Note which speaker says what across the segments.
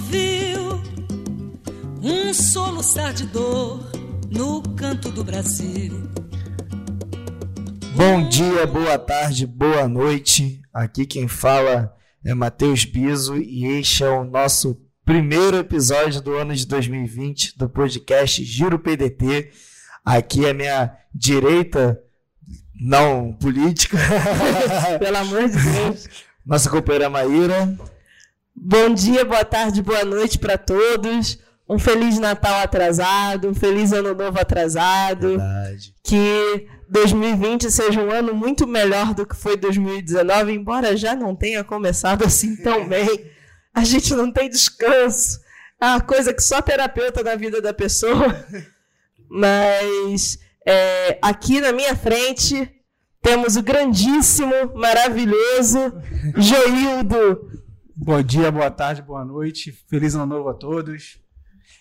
Speaker 1: ouviu um soluçar de dor no canto do Brasil.
Speaker 2: Bom dia, boa tarde, boa noite. Aqui quem fala é Matheus Biso e este é o nosso primeiro episódio do ano de 2020 do podcast Giro PDT. Aqui é minha direita, não política.
Speaker 3: Pelo amor de Deus.
Speaker 2: Nossa companheira Maíra.
Speaker 3: Bom dia, boa tarde, boa noite para todos. Um feliz Natal atrasado, um feliz Ano Novo atrasado.
Speaker 2: Verdade.
Speaker 3: Que 2020 seja um ano muito melhor do que foi 2019, embora já não tenha começado assim tão bem. A gente não tem descanso. É uma coisa que só terapeuta na vida da pessoa. Mas é, aqui na minha frente temos o grandíssimo, maravilhoso Joildo.
Speaker 4: Bom dia, boa tarde, boa noite. Feliz ano novo a todos.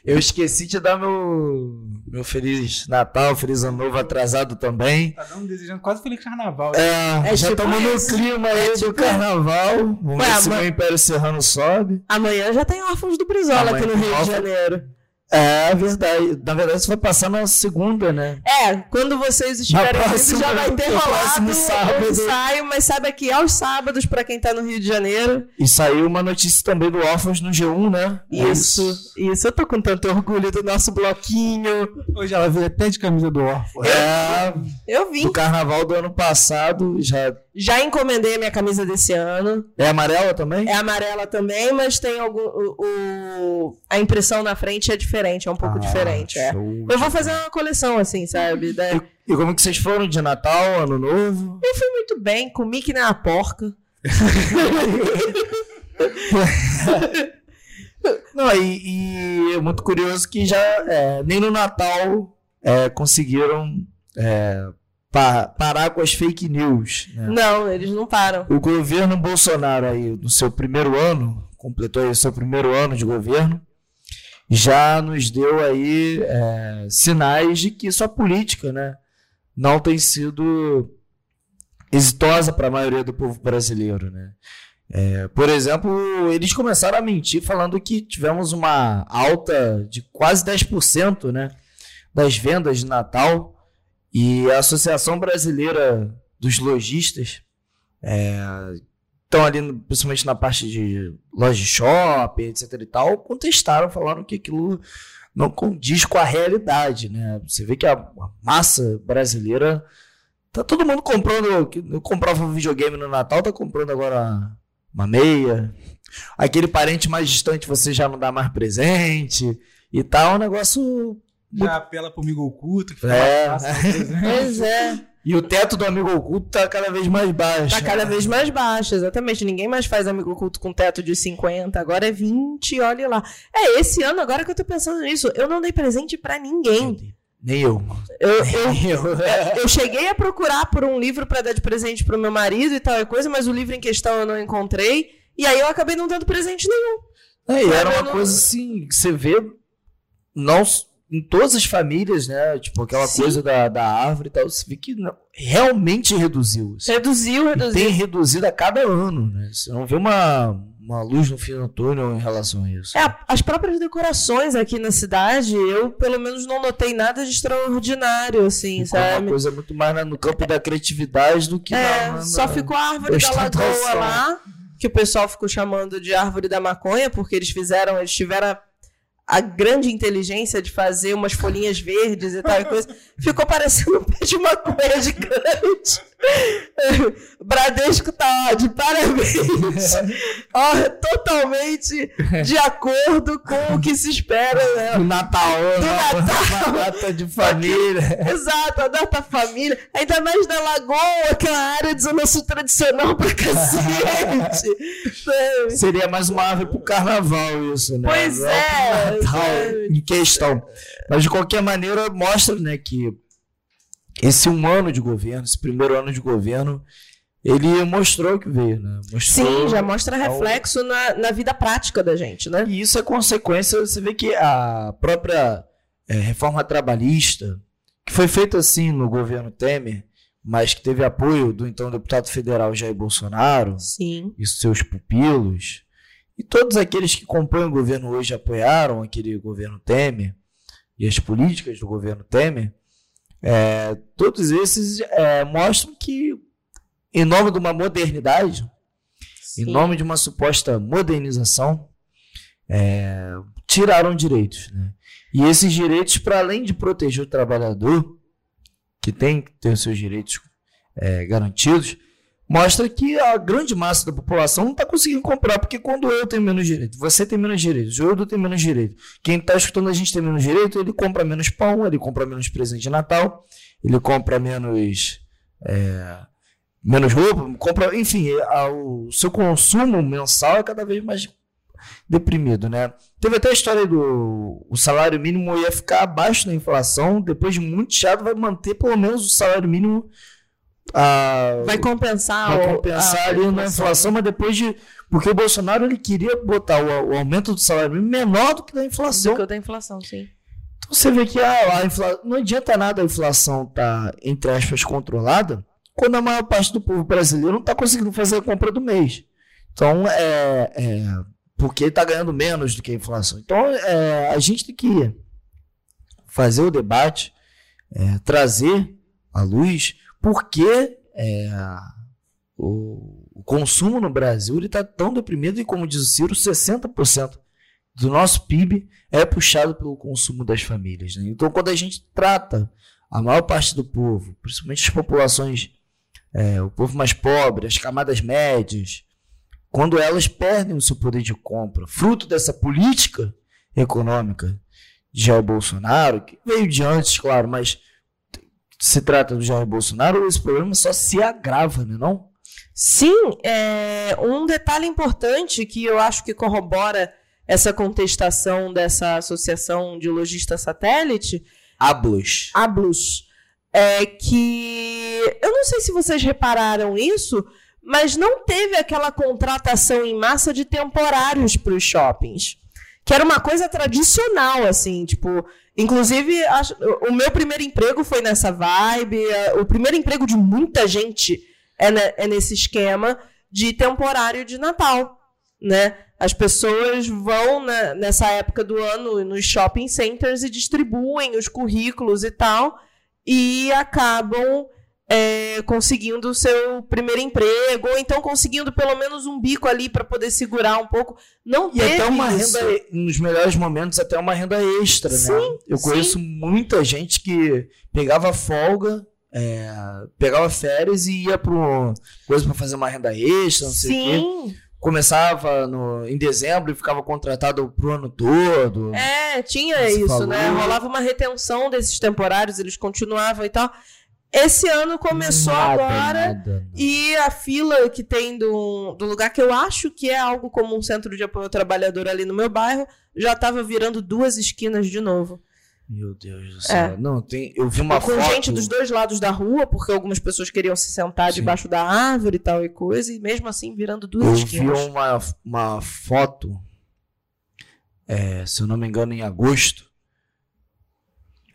Speaker 2: Eu esqueci de dar meu, meu Feliz Natal, Feliz Ano Novo atrasado também.
Speaker 4: Tá dando desejando quase feliz carnaval.
Speaker 2: É,
Speaker 3: É
Speaker 2: já
Speaker 3: tipo
Speaker 2: estamos no clima aí
Speaker 3: É
Speaker 2: do
Speaker 3: tipo-
Speaker 2: carnaval. Vamos
Speaker 3: Ué,
Speaker 2: ver se o Império Serrano sobe.
Speaker 3: Amanhã já tem órfãos do Brizola
Speaker 2: Amanhã
Speaker 3: aqui no Rio de. Janeiro.
Speaker 2: É verdade. Na verdade, isso vai passar na segunda, né?
Speaker 3: É, quando vocês estiverem
Speaker 2: próxima-
Speaker 3: já vai ter rolado
Speaker 2: próximo
Speaker 3: o
Speaker 2: sábado.
Speaker 3: ensaio, mas sabe que aos sábados, pra quem tá no Rio de Janeiro,
Speaker 2: E saiu uma notícia também do Órfãos no G1, né?
Speaker 3: isso, isso, eu tô com tanto orgulho do nosso bloquinho.
Speaker 4: Hoje ela veio até de camisa do órfão.
Speaker 2: É,
Speaker 3: Eu vim,
Speaker 2: do carnaval do ano passado. Já
Speaker 3: já encomendei a minha camisa desse ano.
Speaker 2: é amarela também?
Speaker 3: É amarela também, mas tem algum. O, o- a impressão na frente é diferente, é um pouco
Speaker 2: Ah,
Speaker 3: diferente. É. Eu vou fazer uma coleção assim, sabe? Da-
Speaker 2: E, e como que vocês foram de Natal, Ano Novo?
Speaker 3: Eu fui muito bem, comi que nem uma porca.
Speaker 2: Não, e, e é muito curioso que já é, nem no Natal é, conseguiram é, pa- parar com as fake news. né?
Speaker 3: Não, eles não param.
Speaker 2: O governo Bolsonaro aí, no seu primeiro ano, completou aí o seu primeiro ano de governo, já nos deu aí é, sinais de que sua política, né, não tem sido exitosa para a maioria do povo brasileiro, né? É, por exemplo, eles começaram a mentir falando que tivemos uma alta de quase 10%, né, das vendas de Natal e a Associação Brasileira dos Lojistas estão ali, no- principalmente na parte de loja de shopping, etc e tal, contestaram, falaram que aquilo não condiz com a realidade, né? Você vê que a, a massa brasileira tá todo mundo comprando, que comprava um videogame no Natal, tá comprando agora uma meia. Aquele parente mais distante você já não dá mais presente e tal, é um negócio
Speaker 4: Já apela pro amigo oculto, que
Speaker 2: É.
Speaker 4: fácil, exemplo.
Speaker 3: Pois é.
Speaker 2: e o teto do amigo oculto tá cada vez mais baixo.
Speaker 3: Tá cada vez mais baixo, exatamente. Ninguém mais faz amigo oculto com teto de 50, agora é 20, olha lá. É, esse ano, agora que eu tô pensando nisso, eu não dei presente pra ninguém.
Speaker 2: Nem eu.
Speaker 3: Eu, eu,
Speaker 2: Nem eu.
Speaker 3: eu cheguei a procurar por um livro pra dar de presente pro meu marido e tal e coisa, mas o livro em questão eu não encontrei. E aí eu acabei não dando presente nenhum.
Speaker 2: É, e era uma
Speaker 3: não-
Speaker 2: coisa assim, que você vê não, em todas as famílias, né? Tipo, aquela
Speaker 3: Sim.
Speaker 2: coisa da, da árvore e tal, você vê que não- realmente reduziu. assim.
Speaker 3: Reduziu,
Speaker 2: E
Speaker 3: reduziu.
Speaker 2: tem reduzido a cada ano, né? Você não vê uma, uma luz no fim do túnel em relação a isso.
Speaker 3: É, as próprias decorações aqui na cidade, eu pelo menos não notei nada de extraordinário, assim,
Speaker 2: Ficou uma
Speaker 3: sabe?
Speaker 2: coisa muito mais no campo da criatividade do que
Speaker 3: É,
Speaker 2: na, na-
Speaker 3: só ficou a árvore da lagoa lá, que o pessoal ficou chamando de árvore da maconha, porque eles fizeram, eles tiveram a, grande inteligência de fazer umas folhinhas verdes e tal e coisa. Ficou parecendo um pé de maconha gigante. Bradesco tá ó, de parabéns. Ó, totalmente de acordo com o que se espera, né?
Speaker 2: Do Natal,
Speaker 3: Do
Speaker 2: uma-
Speaker 3: Natal.
Speaker 2: uma data de família.
Speaker 3: Exato, a data família, ainda mais da Lagoa, aquela área de zona sul tradicional pra cacete.
Speaker 2: Seria mais uma árvore pro carnaval isso, né?
Speaker 3: Pois é, é.
Speaker 2: em questão. Mas de qualquer maneira mostra, né, que esse um ano de governo, esse primeiro ano de governo, ele mostrou o que veio, né? Mostrou
Speaker 3: Sim, já mostra
Speaker 2: ao-
Speaker 3: reflexo na, na vida prática da gente, né?
Speaker 2: E isso é consequência, você vê que a própria é, reforma trabalhista, que foi feita assim no governo Temer, mas que teve apoio do então deputado federal Jair Bolsonaro
Speaker 3: Sim.
Speaker 2: e seus pupilos, E todos aqueles que compõem o governo hoje apoiaram aquele governo Temer e as políticas do governo Temer, é, todos esses é, mostram que, em nome de uma modernidade, Sim. em nome de uma suposta modernização, é, tiraram direitos. Né? E esses direitos, para além de proteger o trabalhador, que tem que ter os seus direitos é, garantidos, mostra que a grande massa da população não está conseguindo comprar, porque quando eu tenho menos direito, você tem menos direito, o Eudo tem menos direito, quem está escutando a gente tem menos direito, ele compra menos pão, ele compra menos presente de Natal, ele compra menos. É, menos roupa, compra, enfim, a, o seu consumo mensal é cada vez mais deprimido, né? Teve até a história do o salário mínimo ia ficar abaixo da inflação, depois de muito chato vai manter pelo menos o salário mínimo
Speaker 3: a, vai compensar,
Speaker 2: vai compensar a, ali a na inflação, mas depois de. Porque o Bolsonaro ele queria botar o, o aumento do salário mínimo menor do que da inflação.
Speaker 3: Do que da inflação, sim.
Speaker 2: Então você vê que a, a infla... não adianta nada a inflação estar, tá, entre aspas, controlada, quando a maior parte do povo brasileiro não está conseguindo fazer a compra do mês. Então, é, é porque está ganhando menos do que a inflação. Então, é, a gente tem que fazer o debate, é, trazer à luz porque é, o, o, consumo no Brasil está tão deprimido e, como diz o Ciro, 60% do nosso PIB é puxado pelo consumo das famílias. Né? Então, quando a gente trata a maior parte do povo, principalmente as populações, é, o povo mais pobre, as camadas médias, quando elas perdem o seu poder de compra, fruto dessa política econômica de Jair Bolsonaro, que veio de antes, claro, mas se trata do Jair Bolsonaro, esse problema só se agrava, né, não?
Speaker 3: Sim, é, um detalhe importante que eu acho que corrobora essa contestação dessa associação de lojista satélite.
Speaker 2: Ablus.
Speaker 3: Ablus. É que. Eu não sei se vocês repararam isso, mas não teve aquela contratação em massa de temporários para os shoppings. Que era uma coisa tradicional, assim, tipo, Inclusive, o meu primeiro emprego foi nessa vibe. O primeiro emprego de muita gente é, é nesse esquema de temporário de Natal, né? As pessoas vão né, nessa época do ano nos shopping centers e distribuem os currículos e tal, e acabam é, conseguindo o seu primeiro emprego, ou então conseguindo pelo menos um bico ali para poder segurar um pouco. Não
Speaker 2: e até uma isso. renda, nos melhores momentos, até uma renda extra, sim, né? Eu sim. conheço muita gente que pegava folga, é, pegava férias e ia para coisa para fazer uma renda extra, não sei o quê começava no, em dezembro e ficava contratado pro ano todo.
Speaker 3: É, tinha isso, falou. né? Rolava uma retenção desses temporários, eles continuavam e tal. Esse ano começou nada, agora nada, e a fila que tem do, do lugar que eu acho que é algo como um centro de apoio ao trabalhador ali no meu bairro já estava virando duas esquinas de novo.
Speaker 2: Meu Deus do céu. É. Não, tem, eu vi uma
Speaker 3: Com
Speaker 2: foto...
Speaker 3: gente dos dois lados da rua, porque algumas pessoas queriam se sentar Sim. debaixo da árvore e tal e coisa, e mesmo assim virando duas
Speaker 2: eu
Speaker 3: esquinas.
Speaker 2: Eu vi uma, uma foto, é, se eu não me engano, em agosto,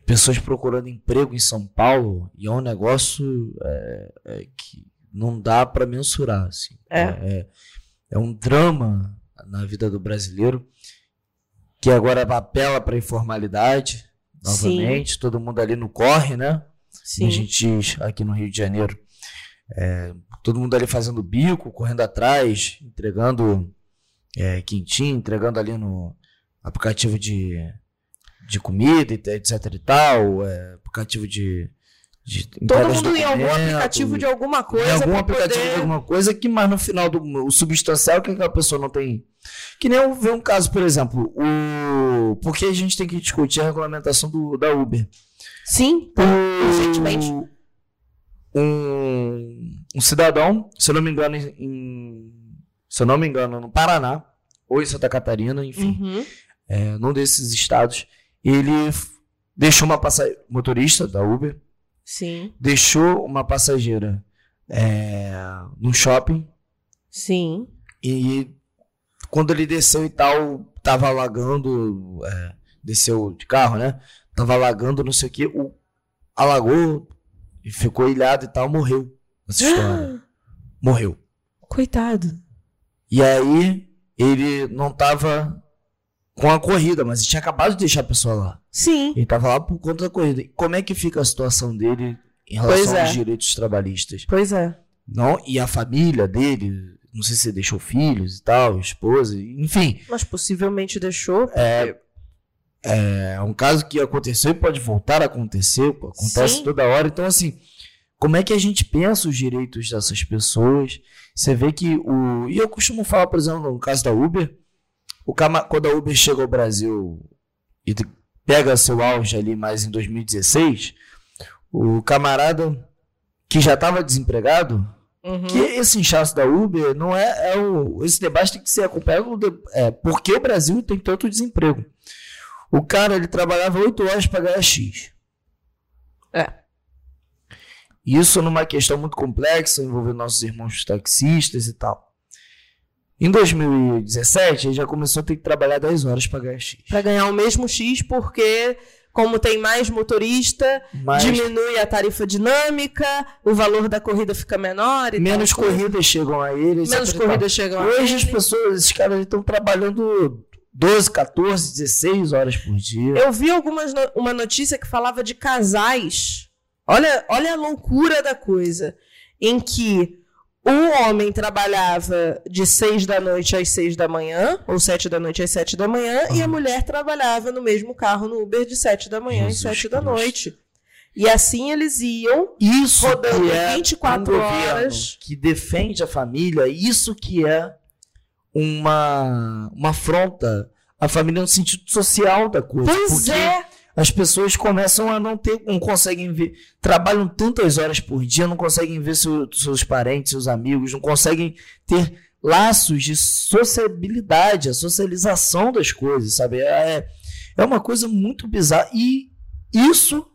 Speaker 2: pessoas procurando emprego em São Paulo e é um negócio é, é, que não dá para mensurar. Assim.
Speaker 3: É.
Speaker 2: é. É, é. um drama na vida do brasileiro que agora apela para informalidade novamente. Sim. Todo mundo ali no corre, né?
Speaker 3: Sim.
Speaker 2: A gente aqui no Rio de Janeiro. É, todo mundo ali fazendo bico, correndo atrás, entregando é, quintinho, entregando ali no aplicativo de de comida, etc e tal, é, aplicativo de, de
Speaker 3: Todo mundo em algum aplicativo de alguma coisa. Em
Speaker 2: algum aplicativo poder... de alguma coisa que, mas no final do o substancial que a pessoa não tem. Que nem eu ver um caso, por exemplo, o porque a gente tem que discutir a regulamentação do, da Uber.
Speaker 3: Sim, recentemente.
Speaker 2: Um, um cidadão, se eu não me engano, em, se eu não me engano, no Paraná, ou em Santa Catarina, enfim,
Speaker 3: uhum.
Speaker 2: é, num desses estados, ele deixou uma passageira, motorista da Uber,
Speaker 3: Sim.
Speaker 2: deixou uma passageira é, no shopping.
Speaker 3: Sim.
Speaker 2: E quando ele desceu e tal, tava alagando, é, desceu de carro, né? Tava alagando, não sei o que, o, alagou e ficou ilhado e tal, morreu nessa história. morreu.
Speaker 3: Coitado.
Speaker 2: E aí ele não estava com a corrida, mas ele tinha acabado de deixar a pessoa lá.
Speaker 3: Sim.
Speaker 2: Ele estava lá por conta da corrida. E como é que fica a situação dele em relação
Speaker 3: é.
Speaker 2: aos direitos trabalhistas?
Speaker 3: Pois é.
Speaker 2: Não, e a família dele, não sei se deixou filhos e tal, esposa, enfim.
Speaker 3: Mas possivelmente deixou.
Speaker 2: É um caso que aconteceu e pode voltar a acontecer, acontece
Speaker 3: Sim.
Speaker 2: toda hora. Então, assim, como é que a gente pensa os direitos dessas pessoas? Você vê que o. E eu costumo falar, por exemplo, no caso da Uber, o cama... quando a Uber chega ao Brasil e pega seu auge ali mais em 2016, o camarada que já estava desempregado,
Speaker 3: Uhum.
Speaker 2: que esse inchaço da Uber não é, é o, esse debate tem que ser acompanhado do, é, por que o Brasil tem tanto desemprego. O cara ele trabalhava 8 horas para ganhar X.
Speaker 3: É.
Speaker 2: Isso numa questão muito complexa, envolvendo nossos irmãos taxistas e tal. Em 2017, ele já começou a ter que trabalhar 10 horas para ganhar X.
Speaker 3: Para ganhar o mesmo X, porque como tem mais motorista,
Speaker 2: Mas
Speaker 3: diminui a tarifa dinâmica, o valor da corrida fica menor e
Speaker 2: menos
Speaker 3: tal.
Speaker 2: corridas chegam a ele.
Speaker 3: Menos corridas chegam a
Speaker 2: Hoje as
Speaker 3: ele.
Speaker 2: pessoas, esses caras estão trabalhando 12, 14, 16 horas por dia.
Speaker 3: Eu vi algumas no- uma notícia que falava de casais. Olha, olha a loucura da coisa. Em que o homem trabalhava de 6 da noite às 6 da manhã, ou 7 da noite às 7 da manhã, e a mulher trabalhava no mesmo carro no Uber de 7 da manhã às
Speaker 2: Jesus
Speaker 3: 7 da
Speaker 2: Cristo.
Speaker 3: noite. E assim eles iam
Speaker 2: Isso
Speaker 3: rodando
Speaker 2: que é
Speaker 3: 24
Speaker 2: um
Speaker 3: horas.
Speaker 2: que defende a família, isso que é uma, uma afronta à família no sentido social da coisa.
Speaker 3: Pois
Speaker 2: porque
Speaker 3: é.
Speaker 2: As pessoas começam a não ter, não conseguem ver, trabalham tantas horas por dia, não conseguem ver seu- seus parentes, seus amigos, não conseguem ter laços de sociabilidade, a socialização das coisas, sabe? É, é uma coisa muito bizarra. E isso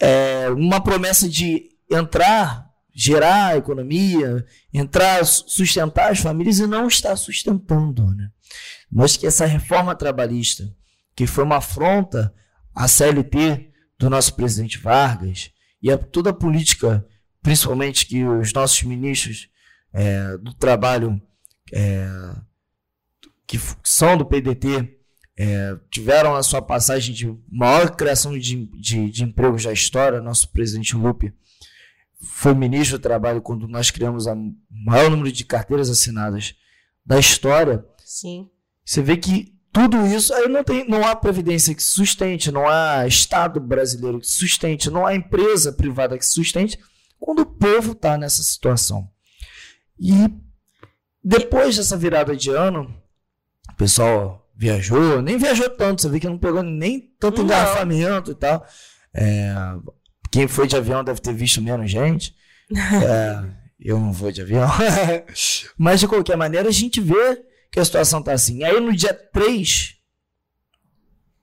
Speaker 2: é uma promessa de entrar, gerar a economia, entrar, su- sustentar as famílias e não está sustentando, né? Mostra que essa reforma trabalhista, que foi uma afronta à CLT do nosso presidente Vargas e a toda a política, principalmente que os nossos ministros é, do trabalho é, que são do PDT é, tiveram a sua passagem de maior criação de, de, de empregos da história, nosso presidente Lupe foi ministro do trabalho quando nós criamos o maior número de carteiras assinadas da história.
Speaker 3: Sim.
Speaker 2: Você vê que tudo isso aí não tem, não há previdência que sustente, não há Estado brasileiro que sustente, não há empresa privada que sustente quando o povo está nessa situação. E depois dessa virada de ano, o pessoal viajou, nem viajou tanto, você vê que não pegou nem tanto
Speaker 3: Não.
Speaker 2: engarrafamento e tal. É, quem foi de avião deve ter visto menos gente. É, eu não vou de avião. Mas de qualquer maneira, a gente vê que a situação tá assim. Aí no dia 3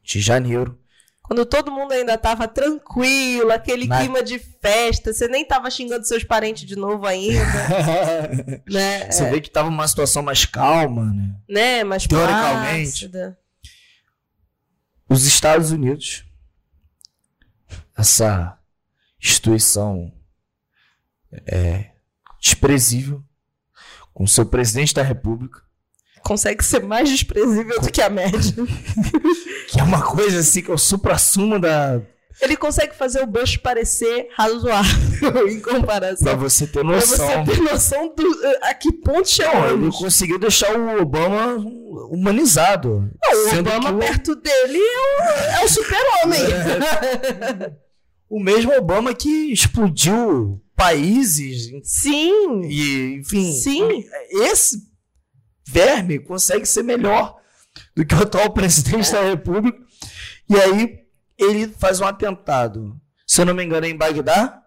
Speaker 2: de janeiro,
Speaker 3: Quando todo mundo ainda tava tranquilo, aquele
Speaker 2: Na-
Speaker 3: clima de festa, você nem tava xingando seus parentes de novo ainda, né?
Speaker 2: você vê que tava uma situação mais calma, né?
Speaker 3: né? Mas
Speaker 2: Teoricamente.
Speaker 3: plácida.
Speaker 2: Os Estados Unidos, essa instituição é, desprezível, com seu presidente da República,
Speaker 3: Consegue ser mais desprezível do que a média.
Speaker 2: que é uma coisa assim que é o supra-sumo da.
Speaker 3: Ele consegue fazer o Bush parecer razoável em comparação.
Speaker 2: Pra você ter
Speaker 3: Pra
Speaker 2: noção.
Speaker 3: você ter noção do, a que ponto
Speaker 2: Não, ele conseguiu deixar o Obama humanizado.
Speaker 3: Não, o Obama
Speaker 2: o-
Speaker 3: perto dele é o, é o super-homem.
Speaker 2: O mesmo Obama que explodiu países
Speaker 3: Sim,
Speaker 2: e, enfim.
Speaker 3: sim.
Speaker 2: Esse verme consegue ser melhor do que o atual presidente da República. E aí ele faz um atentado. Se eu não me engano, é em Bagdá.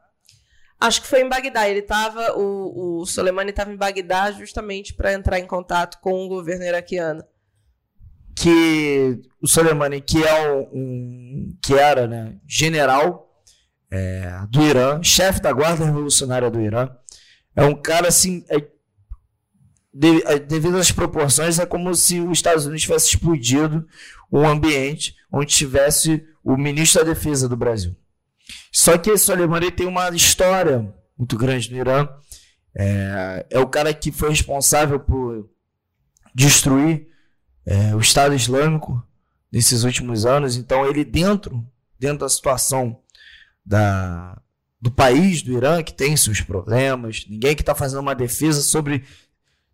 Speaker 3: Acho que foi em Bagdá. Ele tava, o, o Soleimani estava em Bagdá justamente para entrar em contato com o governo iraquiano.
Speaker 2: que o Soleimani, que é um, um- que era, né, general é, do Irã, chefe da guarda revolucionária do Irã, é um cara assim, é, devido às proporções, é como se os Estados Unidos tivesse explodido um ambiente onde tivesse o ministro da Defesa do Brasil. Só que esse Soleimani tem uma história muito grande no Irã. É, é o cara que foi responsável por destruir é, o Estado Islâmico nesses últimos anos. Então, ele dentro, dentro da situação da, do país, do Irã, que tem seus problemas, ninguém que está fazendo uma defesa sobre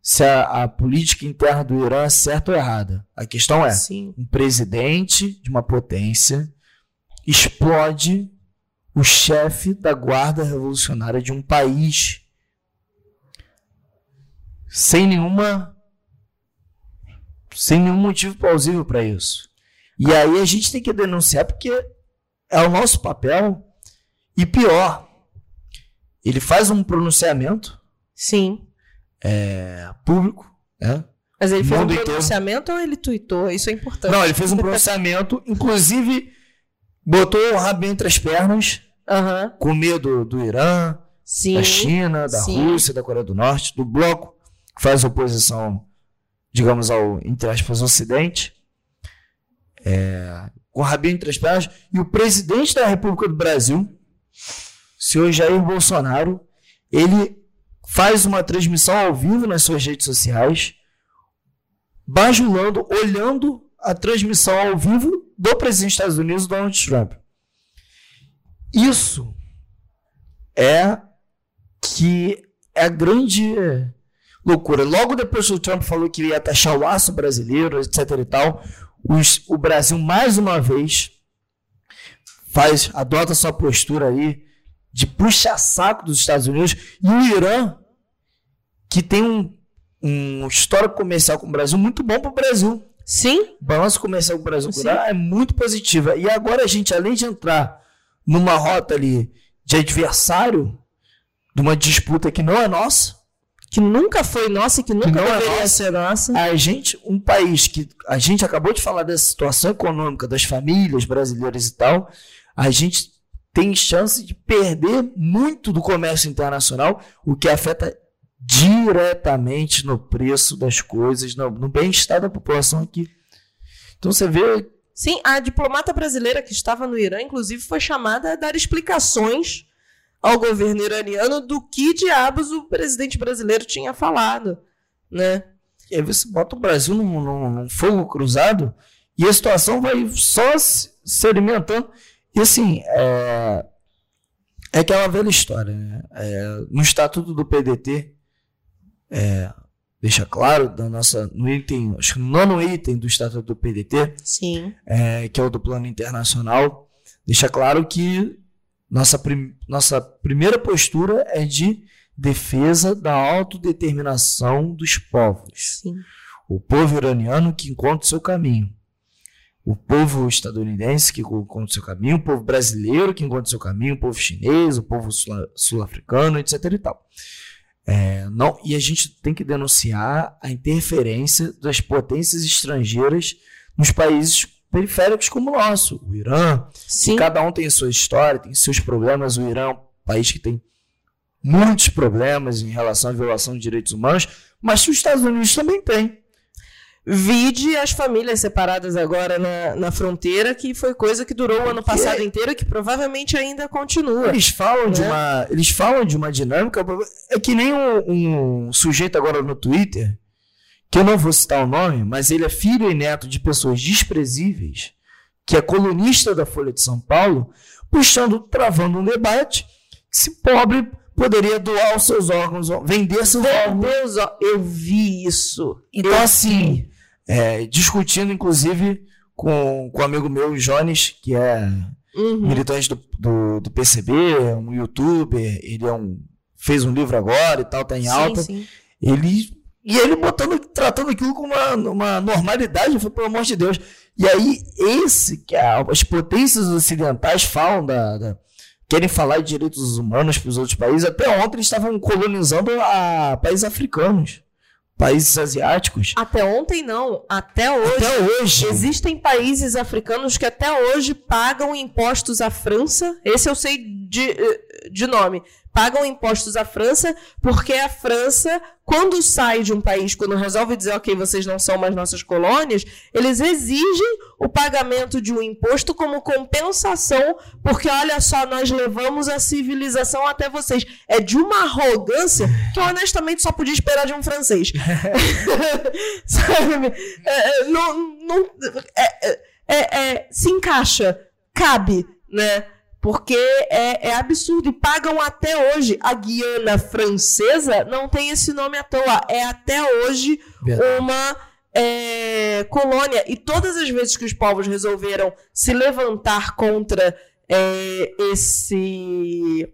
Speaker 2: se a, a, política interna do Irã é certa ou errada. A questão é,
Speaker 3: Sim.
Speaker 2: um presidente de uma potência explode o chefe da guarda revolucionária de um país sem nenhuma sem nenhum motivo plausível para isso. E aí a gente tem que denunciar porque é o nosso papel e pior, ele faz um pronunciamento
Speaker 3: Sim.
Speaker 2: É, público, né?
Speaker 3: Mas ele fez um
Speaker 2: inteiro.
Speaker 3: pronunciamento ou ele tweetou? Isso é importante.
Speaker 2: Não, ele fez um pronunciamento, inclusive botou o rabo entre as pernas,
Speaker 3: Aham.
Speaker 2: com medo do Irã,
Speaker 3: Sim.
Speaker 2: da China, da
Speaker 3: sim.
Speaker 2: Rússia, da Coreia do Norte, do bloco que faz oposição, digamos, ao, entre aspas, Ocidente, é, com o rabinho entre as pernas, e o presidente da República do Brasil, o senhor Jair Bolsonaro, ele faz uma transmissão ao vivo nas suas redes sociais, bajulando, olhando a transmissão ao vivo do presidente dos Estados Unidos, Donald Trump. Isso é que é a grande loucura. Logo depois que o Trump falou que ia taxar o aço brasileiro, etc e tal, os- o Brasil mais uma vez faz, adota sua postura aí de puxa-saco dos Estados Unidos e o Irã, que tem um, um histórico comercial com o Brasil muito bom para o Brasil.
Speaker 3: Sim.
Speaker 2: Balanço comercial com o Brasil
Speaker 3: Sim.
Speaker 2: é muito positiva. E agora a gente, além de entrar numa rota ali de adversário, de uma disputa que não é nossa,
Speaker 3: Que nunca foi nossa e que nunca
Speaker 2: não é
Speaker 3: deveria
Speaker 2: nossa.
Speaker 3: ser nossa.
Speaker 2: a gente, um país que a gente acabou de falar dessa situação econômica das famílias brasileiras e tal, a gente tem chance de perder muito do comércio internacional, o que afeta diretamente no preço das coisas, no, no bem-estar da população aqui. Então você vê
Speaker 3: Sim, a diplomata brasileira que estava no Irã, inclusive, foi chamada a dar explicações ao governo iraniano do que diabos o presidente brasileiro tinha falado, né?
Speaker 2: E aí você bota o Brasil num, num- num fogo cruzado e a situação vai só se, se alimentando. E assim, é, é aquela velha história. Né? É, no estatuto do PDT, é, deixa claro, da nossa, no item, acho que no nono item do estatuto do PDT,
Speaker 3: Sim.
Speaker 2: é, que é o do plano internacional, deixa claro que nossa, prim- nossa primeira postura é de defesa da autodeterminação dos povos
Speaker 3: Sim.
Speaker 2: o povo iraniano que encontra o seu caminho, o povo estadunidense que encontra o seu caminho, o povo brasileiro que encontra o seu caminho, o povo chinês, o povo sul- sul-africano, etc. e tal. É, não, e a gente tem que denunciar a interferência das potências estrangeiras nos países periféricos como o nosso, o Irã,
Speaker 3: Sim.
Speaker 2: Cada um tem sua história, tem seus problemas. O Irã é um país que tem muitos problemas em relação à violação de direitos humanos, mas os Estados Unidos também tem.
Speaker 3: Vide as famílias separadas agora na, na fronteira, que foi coisa que durou o ano passado inteiro e que provavelmente ainda continua.
Speaker 2: Eles falam de
Speaker 3: Né?
Speaker 2: uma, eles falam de uma dinâmica. É que nem um, um sujeito agora no Twitter, que eu não vou citar o nome, mas ele é filho e neto de pessoas desprezíveis, que é colunista da Folha de São Paulo, puxando, travando um debate que se pobre poderia doar os seus órgãos, vender seus órgãos.
Speaker 3: Eu vi isso.
Speaker 2: Então, assim, é, discutindo, inclusive, com, com um amigo meu, Jones, que é
Speaker 3: Uhum.
Speaker 2: militante do, do, do PCB, é um youtuber, ele é um, fez um livro agora e tal, tá em alta.
Speaker 3: Sim.
Speaker 2: Ele, e ele botando, tratando aquilo com uma, uma normalidade, falei, pelo amor de Deus. E aí, esse, que a- as potências ocidentais falam da, da- querem falar de direitos humanos para os outros países. Até ontem eles estavam colonizando a países africanos, países asiáticos.
Speaker 3: Até ontem não, até hoje.
Speaker 2: Até hoje.
Speaker 3: Existem países africanos que até hoje pagam impostos à França. Esse eu sei de, de nome. Pagam impostos à França, porque a França, quando sai de um país, quando resolve dizer, ok, vocês não são mais nossas colônias, eles exigem o pagamento de um imposto como compensação, porque olha só, nós levamos a civilização até vocês. É de uma arrogância que eu honestamente só podia esperar de um francês. Sabe? É, é, não, não, é, é, é, é, se encaixa, cabe, né? Porque é, é, absurdo. E pagam até hoje. A Guiana Francesa não tem esse nome à toa. É até hoje Verdade. uma é, colônia. E todas as vezes que os povos resolveram se levantar contra é, esse.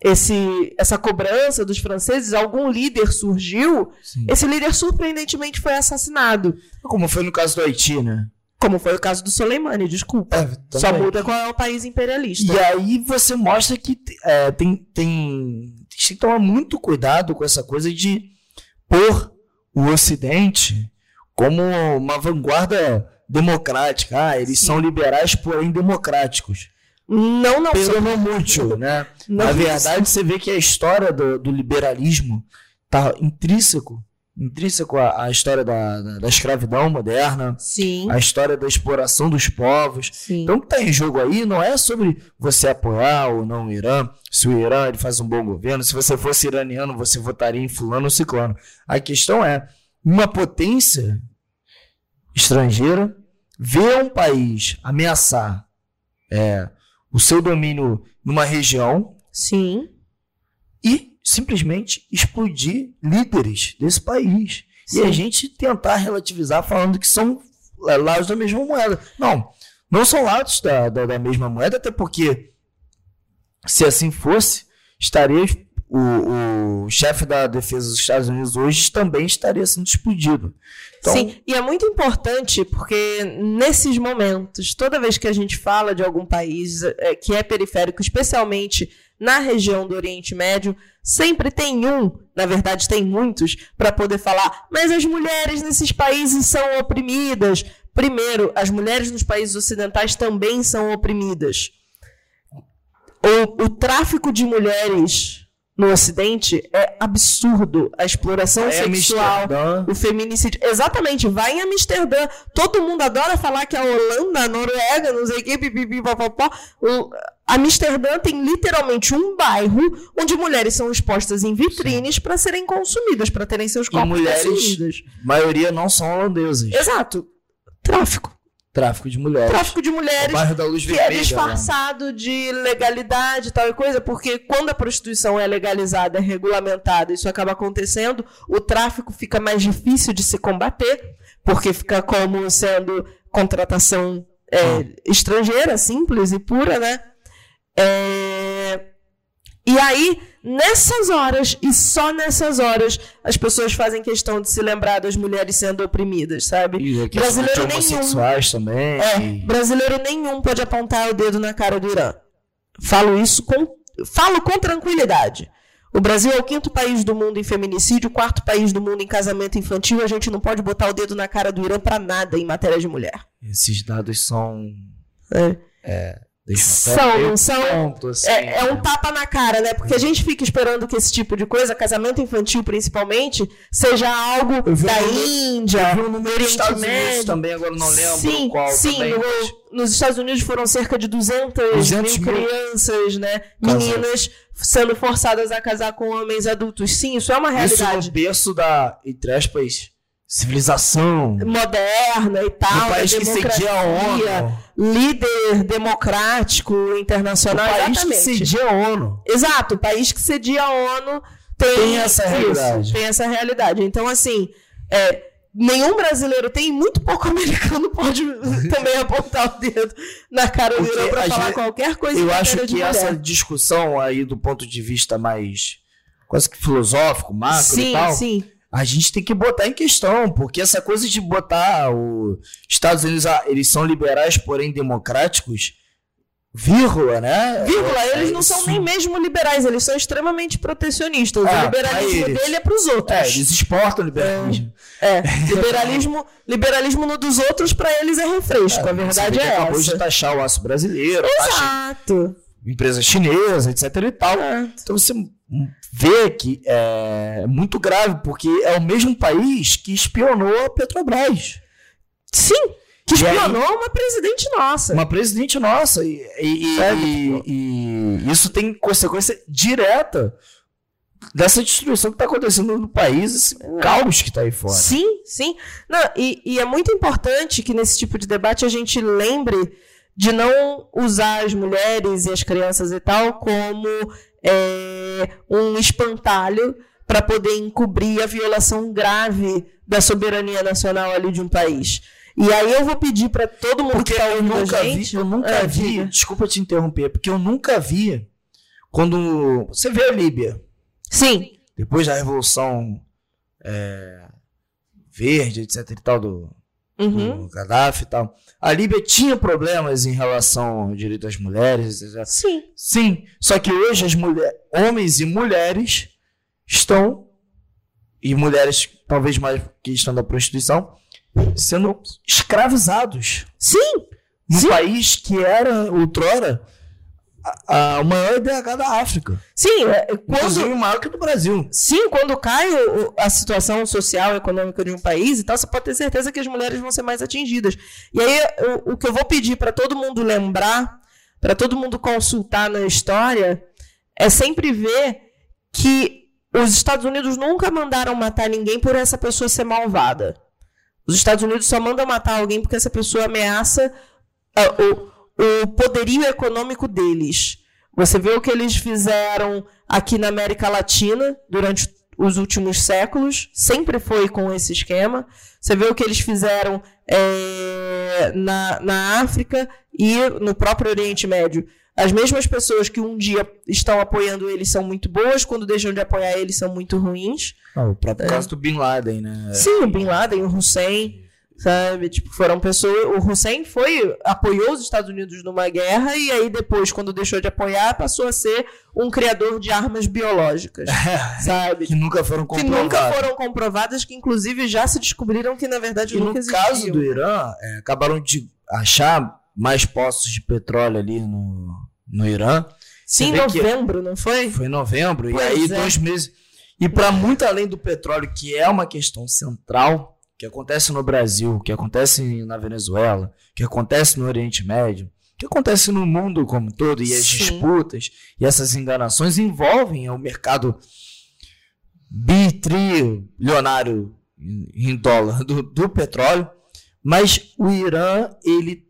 Speaker 3: Esse, essa cobrança dos franceses, algum líder surgiu, Sim. esse líder surpreendentemente foi assassinado.
Speaker 2: Como foi no caso do Haiti, né?
Speaker 3: Como foi o caso do Soleimani, desculpa. É, Só muda qual é o país imperialista.
Speaker 2: E aí você mostra que é, tem, tem, tem que tomar muito cuidado com essa coisa de pôr o Ocidente como uma vanguarda democrática. Ah, eles Sim. são liberais, porém democráticos.
Speaker 3: Não, não.
Speaker 2: Pelo não muito, né? Não Na verdade, você vê que a história do, do liberalismo está intrínseco intrínseco à, à história da, da, da, escravidão moderna,
Speaker 3: Sim.
Speaker 2: a história da exploração dos povos. Sim. Então, o que está em jogo aí não é sobre você apoiar ou não o Irã, se o Irã ele faz um bom governo, se você fosse iraniano, você votaria em fulano ou ciclano. A questão é, uma potência estrangeira vê um país ameaçar é, o seu domínio numa região
Speaker 3: Sim.
Speaker 2: e simplesmente explodir líderes desse país. Sim. E a gente tentar relativizar falando que são lados da mesma moeda. Não, não são lados da, da, da mesma moeda, até porque se assim fosse, estaria o, o chefe da defesa dos Estados Unidos hoje também estaria sendo explodido.
Speaker 3: Então... Sim, e é muito importante porque nesses momentos, toda vez que a gente fala de algum país é, que é periférico, especialmente na região do Oriente Médio, sempre tem um, na verdade tem muitos, para poder falar, mas as mulheres nesses países são oprimidas. Primeiro, as mulheres nos países ocidentais também são oprimidas. O, o tráfico de mulheres no Ocidente é absurdo. A exploração é sexual, o feminicídio. Exatamente, vai em Amsterdã. Todo mundo adora falar que a Holanda, a Noruega, não sei o que, pipipi, popopó. Amsterdã tem literalmente um bairro onde mulheres são expostas em vitrines para serem consumidas, para terem seus corpos
Speaker 2: e mulheres, consumidos. maioria não são holandeses.
Speaker 3: Exato. Tráfico.
Speaker 2: Tráfico de mulheres.
Speaker 3: Tráfico de mulheres. O
Speaker 2: bairro da Luz
Speaker 3: que é Vermelha, é disfarçado né? de legalidade e tal e coisa, porque quando a prostituição é legalizada, é regulamentada, isso acaba acontecendo, o tráfico fica mais difícil de se combater, porque fica como sendo contratação é, ah. estrangeira, simples e pura, né? É... E aí, nessas horas, e só nessas horas, as pessoas fazem questão de se lembrar das mulheres sendo oprimidas, sabe?
Speaker 2: E brasileiro nenhum. também.
Speaker 3: É, brasileiro nenhum pode apontar o dedo na cara do Irã. Falo isso com. Falo com tranquilidade. O Brasil é o quinto país do mundo em feminicídio, o quarto país do mundo em casamento infantil. A gente não pode botar o dedo na cara do Irã para nada em matéria de mulher.
Speaker 2: Esses dados são.
Speaker 3: É.
Speaker 2: É,
Speaker 3: são, são. Ponto, assim, é, é, um né? tapa na cara, né? Porque a gente fica esperando que esse tipo de coisa, casamento infantil principalmente, seja algo da Índia,
Speaker 2: no Estados Unidos também, agora não lembro
Speaker 3: sim,
Speaker 2: qual
Speaker 3: sim, também. No, nos Estados Unidos foram cerca de 200, 200 mil, mil crianças, né? Meninas sendo forçadas a casar com homens adultos. Sim, isso é uma realidade.
Speaker 2: Isso é o berço da, entre aspas, civilização
Speaker 3: moderna e tal,
Speaker 2: um país que cedia a ONU,
Speaker 3: líder democrático internacional,
Speaker 2: o país exatamente. que cedia a ONU.
Speaker 3: Exato, o país que cedia a ONU tem,
Speaker 2: tem essa isso, realidade.
Speaker 3: Tem essa realidade. Então, assim, é, nenhum brasileiro tem, muito pouco americano pode também apontar o dedo na cara do Irã para falar qualquer coisa.
Speaker 2: Eu acho que essa discussão aí do ponto de vista mais quase que filosófico, macro
Speaker 3: sim,
Speaker 2: e tal.
Speaker 3: Sim, sim
Speaker 2: a gente tem que botar em questão, porque essa coisa de botar os Estados Unidos, ah, eles são liberais, porém democráticos, vírgula, né?
Speaker 3: Vírgula, é, eles não isso. são nem mesmo liberais, eles são extremamente protecionistas. É, o liberalismo dele é para os outros.
Speaker 2: É, eles exportam liberalismo.
Speaker 3: É, é. liberalismo, liberalismo no dos outros para eles é refresco, a verdade é essa.
Speaker 2: acabou de taxar o aço brasileiro.
Speaker 3: Exato.
Speaker 2: Taxa empresa chinesa, etc e tal.
Speaker 3: É.
Speaker 2: Então você vê que é muito grave, porque é o mesmo país que espionou a Petrobras.
Speaker 3: Sim, que
Speaker 2: E aí-
Speaker 3: espionou uma presidente nossa.
Speaker 2: Uma presidente nossa. E, e- e- e- e isso tem consequência direta dessa destruição que está acontecendo no país, esse caos que está aí fora.
Speaker 3: Sim, sim. Não, e, e é muito importante que nesse tipo de debate a gente lembre de não usar as mulheres e as crianças e tal como é, um espantalho para poder encobrir a violação grave da soberania nacional ali de um país. E aí eu vou pedir para todo mundo
Speaker 2: Porque
Speaker 3: que está
Speaker 2: eu
Speaker 3: ouvindo
Speaker 2: nunca
Speaker 3: a gente,
Speaker 2: vi, eu nunca
Speaker 3: É,
Speaker 2: vi,
Speaker 3: diga.
Speaker 2: desculpa te interromper, porque eu nunca vi quando você vê a Líbia,
Speaker 3: Sim,
Speaker 2: depois da revolução é, verde, etc e tal do,
Speaker 3: uhum.
Speaker 2: do Gaddafi e tal, a Líbia tinha problemas em relação ao direito das mulheres, etc.
Speaker 3: sim,
Speaker 2: Sim, só que hoje as homens e mulheres estão e mulheres talvez mais que estão da prostituição sendo escravizados.
Speaker 3: Sim,
Speaker 2: num país que era outrora a, a- o maior IDH da África,
Speaker 3: sim. é, Quando,
Speaker 2: maior que do Brasil.
Speaker 3: Sim, quando cai o- a situação social e econômica de um país e tal, você pode ter certeza que as mulheres vão ser mais atingidas. E aí, o, o que eu vou pedir para todo mundo lembrar, para todo mundo consultar na história, é sempre ver que os Estados Unidos nunca mandaram matar ninguém por essa pessoa ser malvada. Os Estados Unidos só mandam matar alguém porque essa pessoa ameaça ah, o, o poderio econômico deles. Você vê o que eles fizeram aqui na América Latina durante os últimos séculos, sempre foi com esse esquema. Você vê o que eles fizeram é, na, na África e no próprio Oriente Médio. As mesmas pessoas que um dia estão apoiando eles são muito boas, quando deixam de apoiar eles são muito ruins.
Speaker 2: o próprio caso do Bin Laden, né?
Speaker 3: Sim, o Bin Laden, o Hussein, sabe? Tipo, foram pessoas. O Hussein foi. apoiou os Estados Unidos numa guerra e aí depois, quando deixou de apoiar, passou a ser um criador de armas biológicas. sabe?
Speaker 2: que nunca foram
Speaker 3: Que
Speaker 2: comprovados.
Speaker 3: nunca foram comprovadas, que inclusive já se descobriram que na verdade
Speaker 2: E no
Speaker 3: nunca existiam.
Speaker 2: caso do Irã, é, acabaram de achar mais poços de petróleo ali no, no Irã.
Speaker 3: Sim, em
Speaker 2: que-
Speaker 3: novembro, não foi?
Speaker 2: Foi em novembro,
Speaker 3: Pois
Speaker 2: e aí
Speaker 3: é.
Speaker 2: dois meses. E para muito além do petróleo, que é uma questão central, que acontece no Brasil, que acontece na Venezuela, que acontece no Oriente Médio, que acontece no mundo como um todo, e as
Speaker 3: Sim.
Speaker 2: disputas e essas enganações envolvem o mercado bitrilionário em em dólar do, do petróleo, mas o Irã ele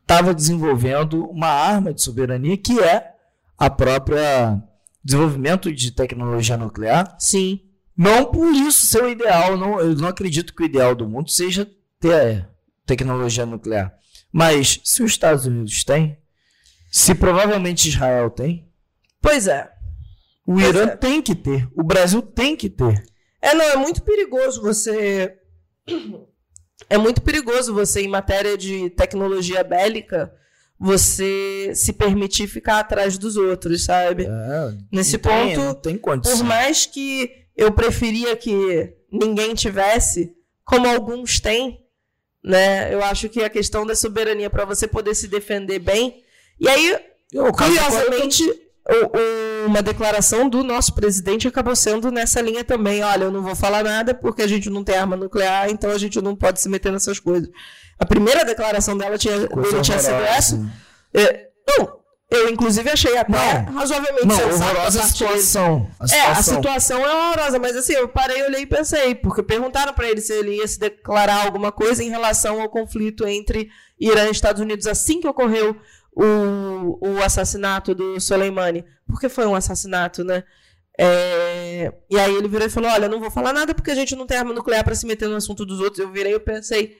Speaker 2: estava desenvolvendo uma arma de soberania que é a própria desenvolvimento de tecnologia nuclear.
Speaker 3: Sim.
Speaker 2: Não por isso ser o ideal, não, eu não acredito que o ideal do mundo seja ter tecnologia nuclear. Mas se os Estados Unidos têm, se provavelmente Israel tem,
Speaker 3: Pois é.
Speaker 2: o
Speaker 3: Pois
Speaker 2: Irã
Speaker 3: é.
Speaker 2: tem que ter, o Brasil tem que ter.
Speaker 3: É, não, é muito perigoso você. É muito perigoso você, em matéria de tecnologia bélica, você se permitir ficar atrás dos outros, sabe?
Speaker 2: É,
Speaker 3: Nesse
Speaker 2: tem-
Speaker 3: ponto,
Speaker 2: tem
Speaker 3: Por mais que eu preferia que ninguém tivesse, como alguns têm, né? Eu acho que a questão da soberania para você poder se defender bem. E aí,
Speaker 2: Eu,
Speaker 3: Curiosamente, o- uma declaração do nosso presidente acabou sendo nessa linha também. Olha, eu não vou falar nada porque a gente não tem arma nuclear, então a gente não pode se meter nessas coisas. A primeira declaração dela tinha, tinha sido essa. É, não, eu inclusive achei até
Speaker 2: Não.
Speaker 3: razoavelmente
Speaker 2: Não, horrorosa a
Speaker 3: parte dele.
Speaker 2: situação. A
Speaker 3: É, a
Speaker 2: situação.
Speaker 3: situação é horrorosa, mas assim, eu parei, olhei e pensei, porque perguntaram pra ele se ele ia se declarar alguma coisa em relação ao conflito entre Irã e Estados Unidos assim que ocorreu o, o assassinato do Soleimani. Porque foi um assassinato, né? É, E aí ele virou e falou: Olha, não vou falar nada porque a gente não tem arma nuclear pra se meter no assunto dos outros. Eu virei e pensei,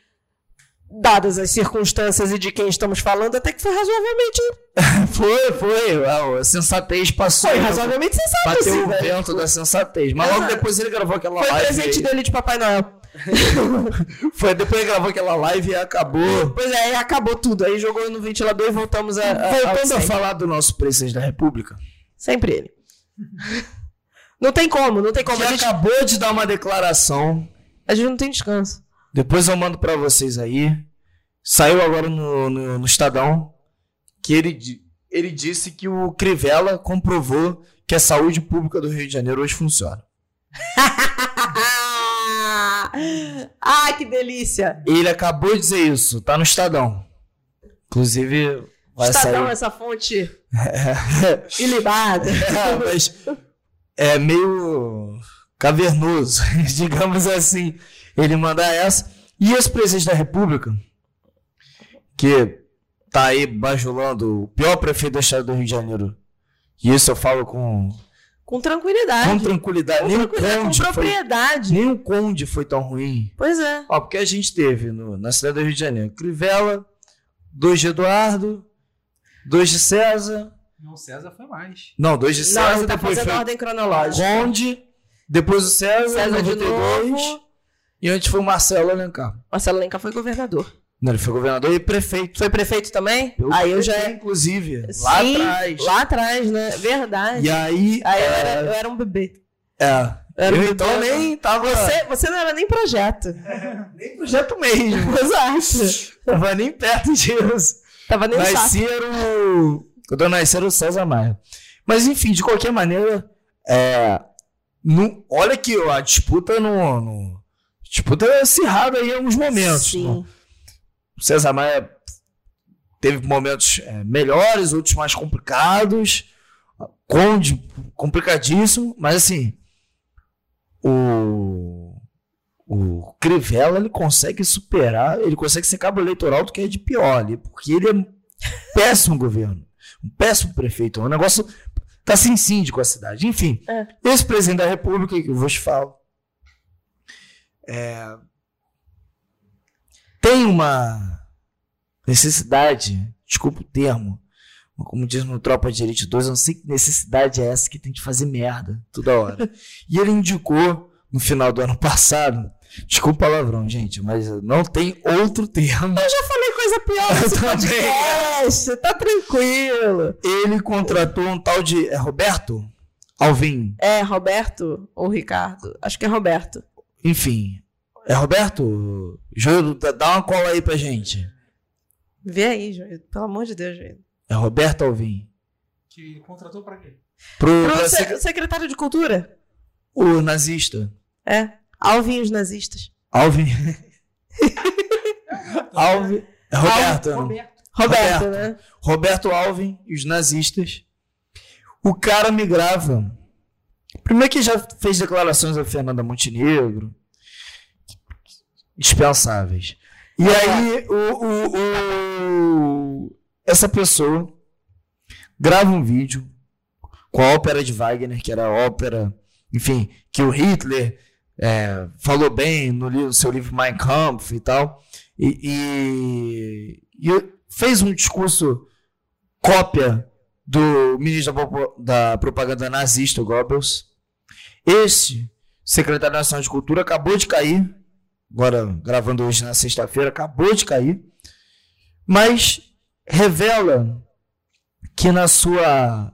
Speaker 3: dadas as circunstâncias e de quem estamos falando, até que foi razoavelmente.
Speaker 2: Foi, foi. A, a sensatez passou.
Speaker 3: Foi razoavelmente sensato,
Speaker 2: Bateu
Speaker 3: assim,
Speaker 2: o
Speaker 3: velho.
Speaker 2: vento da sensatez. Mas logo depois ele gravou aquela
Speaker 3: Foi
Speaker 2: live.
Speaker 3: presente
Speaker 2: e-
Speaker 3: dele de Papai Noel.
Speaker 2: Foi depois ele gravou aquela live e acabou.
Speaker 3: Pois é, aí acabou tudo. Aí jogou no ventilador e voltamos a. a
Speaker 2: Voltando a
Speaker 3: sempre.
Speaker 2: falar do nosso presidente da República,
Speaker 3: Sempre ele. Não tem como, não tem como.
Speaker 2: que
Speaker 3: A gente,
Speaker 2: acabou de dar uma declaração.
Speaker 3: a gente não tem descanso.
Speaker 2: Depois eu mando pra vocês aí. Saiu agora no, no, no Estadão que ele, ele disse que o Crivella comprovou que a saúde pública do Rio de Janeiro hoje funciona.
Speaker 3: ah, que delícia!
Speaker 2: Ele acabou de dizer isso, tá no Estadão. Inclusive, vai
Speaker 3: Estadão,
Speaker 2: sair.
Speaker 3: essa fonte ilibada.
Speaker 2: É, mas é meio cavernoso, digamos assim, ele mandar essa. E esse presidente da República, que tá aí bajulando o pior prefeito da história do Rio de Janeiro, e isso eu falo com,
Speaker 3: Com tranquilidade.
Speaker 2: com tranquilidade,
Speaker 3: Com
Speaker 2: nem o
Speaker 3: tranquilidade, com
Speaker 2: Conde foi,
Speaker 3: propriedade.
Speaker 2: nem o Conde foi tão ruim.
Speaker 3: Pois é.
Speaker 2: Ó, porque a gente teve no- na cidade do Rio de Janeiro, Crivella, dois de Eduardo, dois de César,
Speaker 4: Não, César foi mais.
Speaker 2: não, dois de
Speaker 3: Não,
Speaker 2: César,
Speaker 3: ele tá
Speaker 2: depois
Speaker 3: fazendo
Speaker 2: foi
Speaker 3: ordem cronológica.
Speaker 2: Conde, depois o César,
Speaker 3: César de
Speaker 2: 92,
Speaker 3: novo.
Speaker 2: E antes foi o Marcelo Alencar.
Speaker 3: Marcelo Lenca foi governador.
Speaker 2: Não, ele foi governador e prefeito.
Speaker 3: Foi prefeito também?
Speaker 2: Eu
Speaker 3: aí eu já.
Speaker 2: prefeito, Inclusive, lá
Speaker 3: Sim,
Speaker 2: atrás.
Speaker 3: Lá atrás, né? Verdade.
Speaker 2: E aí.
Speaker 3: Aí eu
Speaker 2: é,
Speaker 3: era, eu era um bebê.
Speaker 2: é,
Speaker 3: Era
Speaker 2: eu
Speaker 3: um
Speaker 2: então
Speaker 3: bebê.
Speaker 2: nem tava.
Speaker 3: Você, você não era nem projeto.
Speaker 2: Nem projeto mesmo.
Speaker 3: Exato.
Speaker 2: tava nem perto disso.
Speaker 3: Tava nem
Speaker 2: era o. Quando eu nasci era o César Maia. Mas enfim, de qualquer maneira, é, não- olha que a disputa no, no- disputa é acirrada aí em alguns momentos.
Speaker 3: Sim.
Speaker 2: O César Maia teve momentos é, melhores, outros mais complicados. Conde, complicadíssimo, mas assim, o, o Crivella ele consegue superar, ele consegue ser cabo eleitoral do que é de pior ali, porque ele é um péssimo governo, um péssimo prefeito, é um negócio tá sem síndico a cidade. Enfim,
Speaker 3: É.
Speaker 2: esse presidente da República que eu vos falo é, tem uma necessidade, desculpa o termo, como diz no Tropa de Elite 2, eu não sei que necessidade é essa que tem de fazer merda toda hora. e ele indicou no final do ano passado, desculpa o palavrão, gente, mas não tem outro termo.
Speaker 3: Eu já falei coisa pior nesse podcast. Tá tranquilo.
Speaker 2: Ele contratou um tal de é, Roberto Alvim,
Speaker 3: É, Roberto ou Ricardo? Acho que é Roberto.
Speaker 2: Enfim. É Roberto? Júlio, dá- uma cola aí pra gente.
Speaker 3: Vê aí, Joelho. Pelo amor de Deus, Joelho.
Speaker 2: É Roberto Alvim.
Speaker 4: Que contratou pra quê?
Speaker 2: Pro,
Speaker 3: Pro
Speaker 2: pra
Speaker 3: se-
Speaker 2: ser-
Speaker 3: secretário de Cultura.
Speaker 2: o nazista.
Speaker 3: É. Alvin e os nazistas.
Speaker 2: Alvin. Alvin. É Roberto. não?
Speaker 4: Roberto.
Speaker 3: Roberto,
Speaker 2: Roberto.
Speaker 3: né?
Speaker 2: Roberto Alvin e os nazistas. O cara migrava. Primeiro que já fez declarações a Fernanda Montenegro. Dispensáveis. E aí, o, o- o- essa pessoa grava um vídeo com a ópera de Wagner, que era a ópera, enfim, que o Hitler é, falou bem no, no seu livro Mein Kampf e tal. E, e- e fez um discurso cópia do ministro da, propaganda nazista, Goebbels. Esse secretário nacional de cultura acabou de cair, agora gravando hoje na sexta-feira, acabou de cair, mas revela que na sua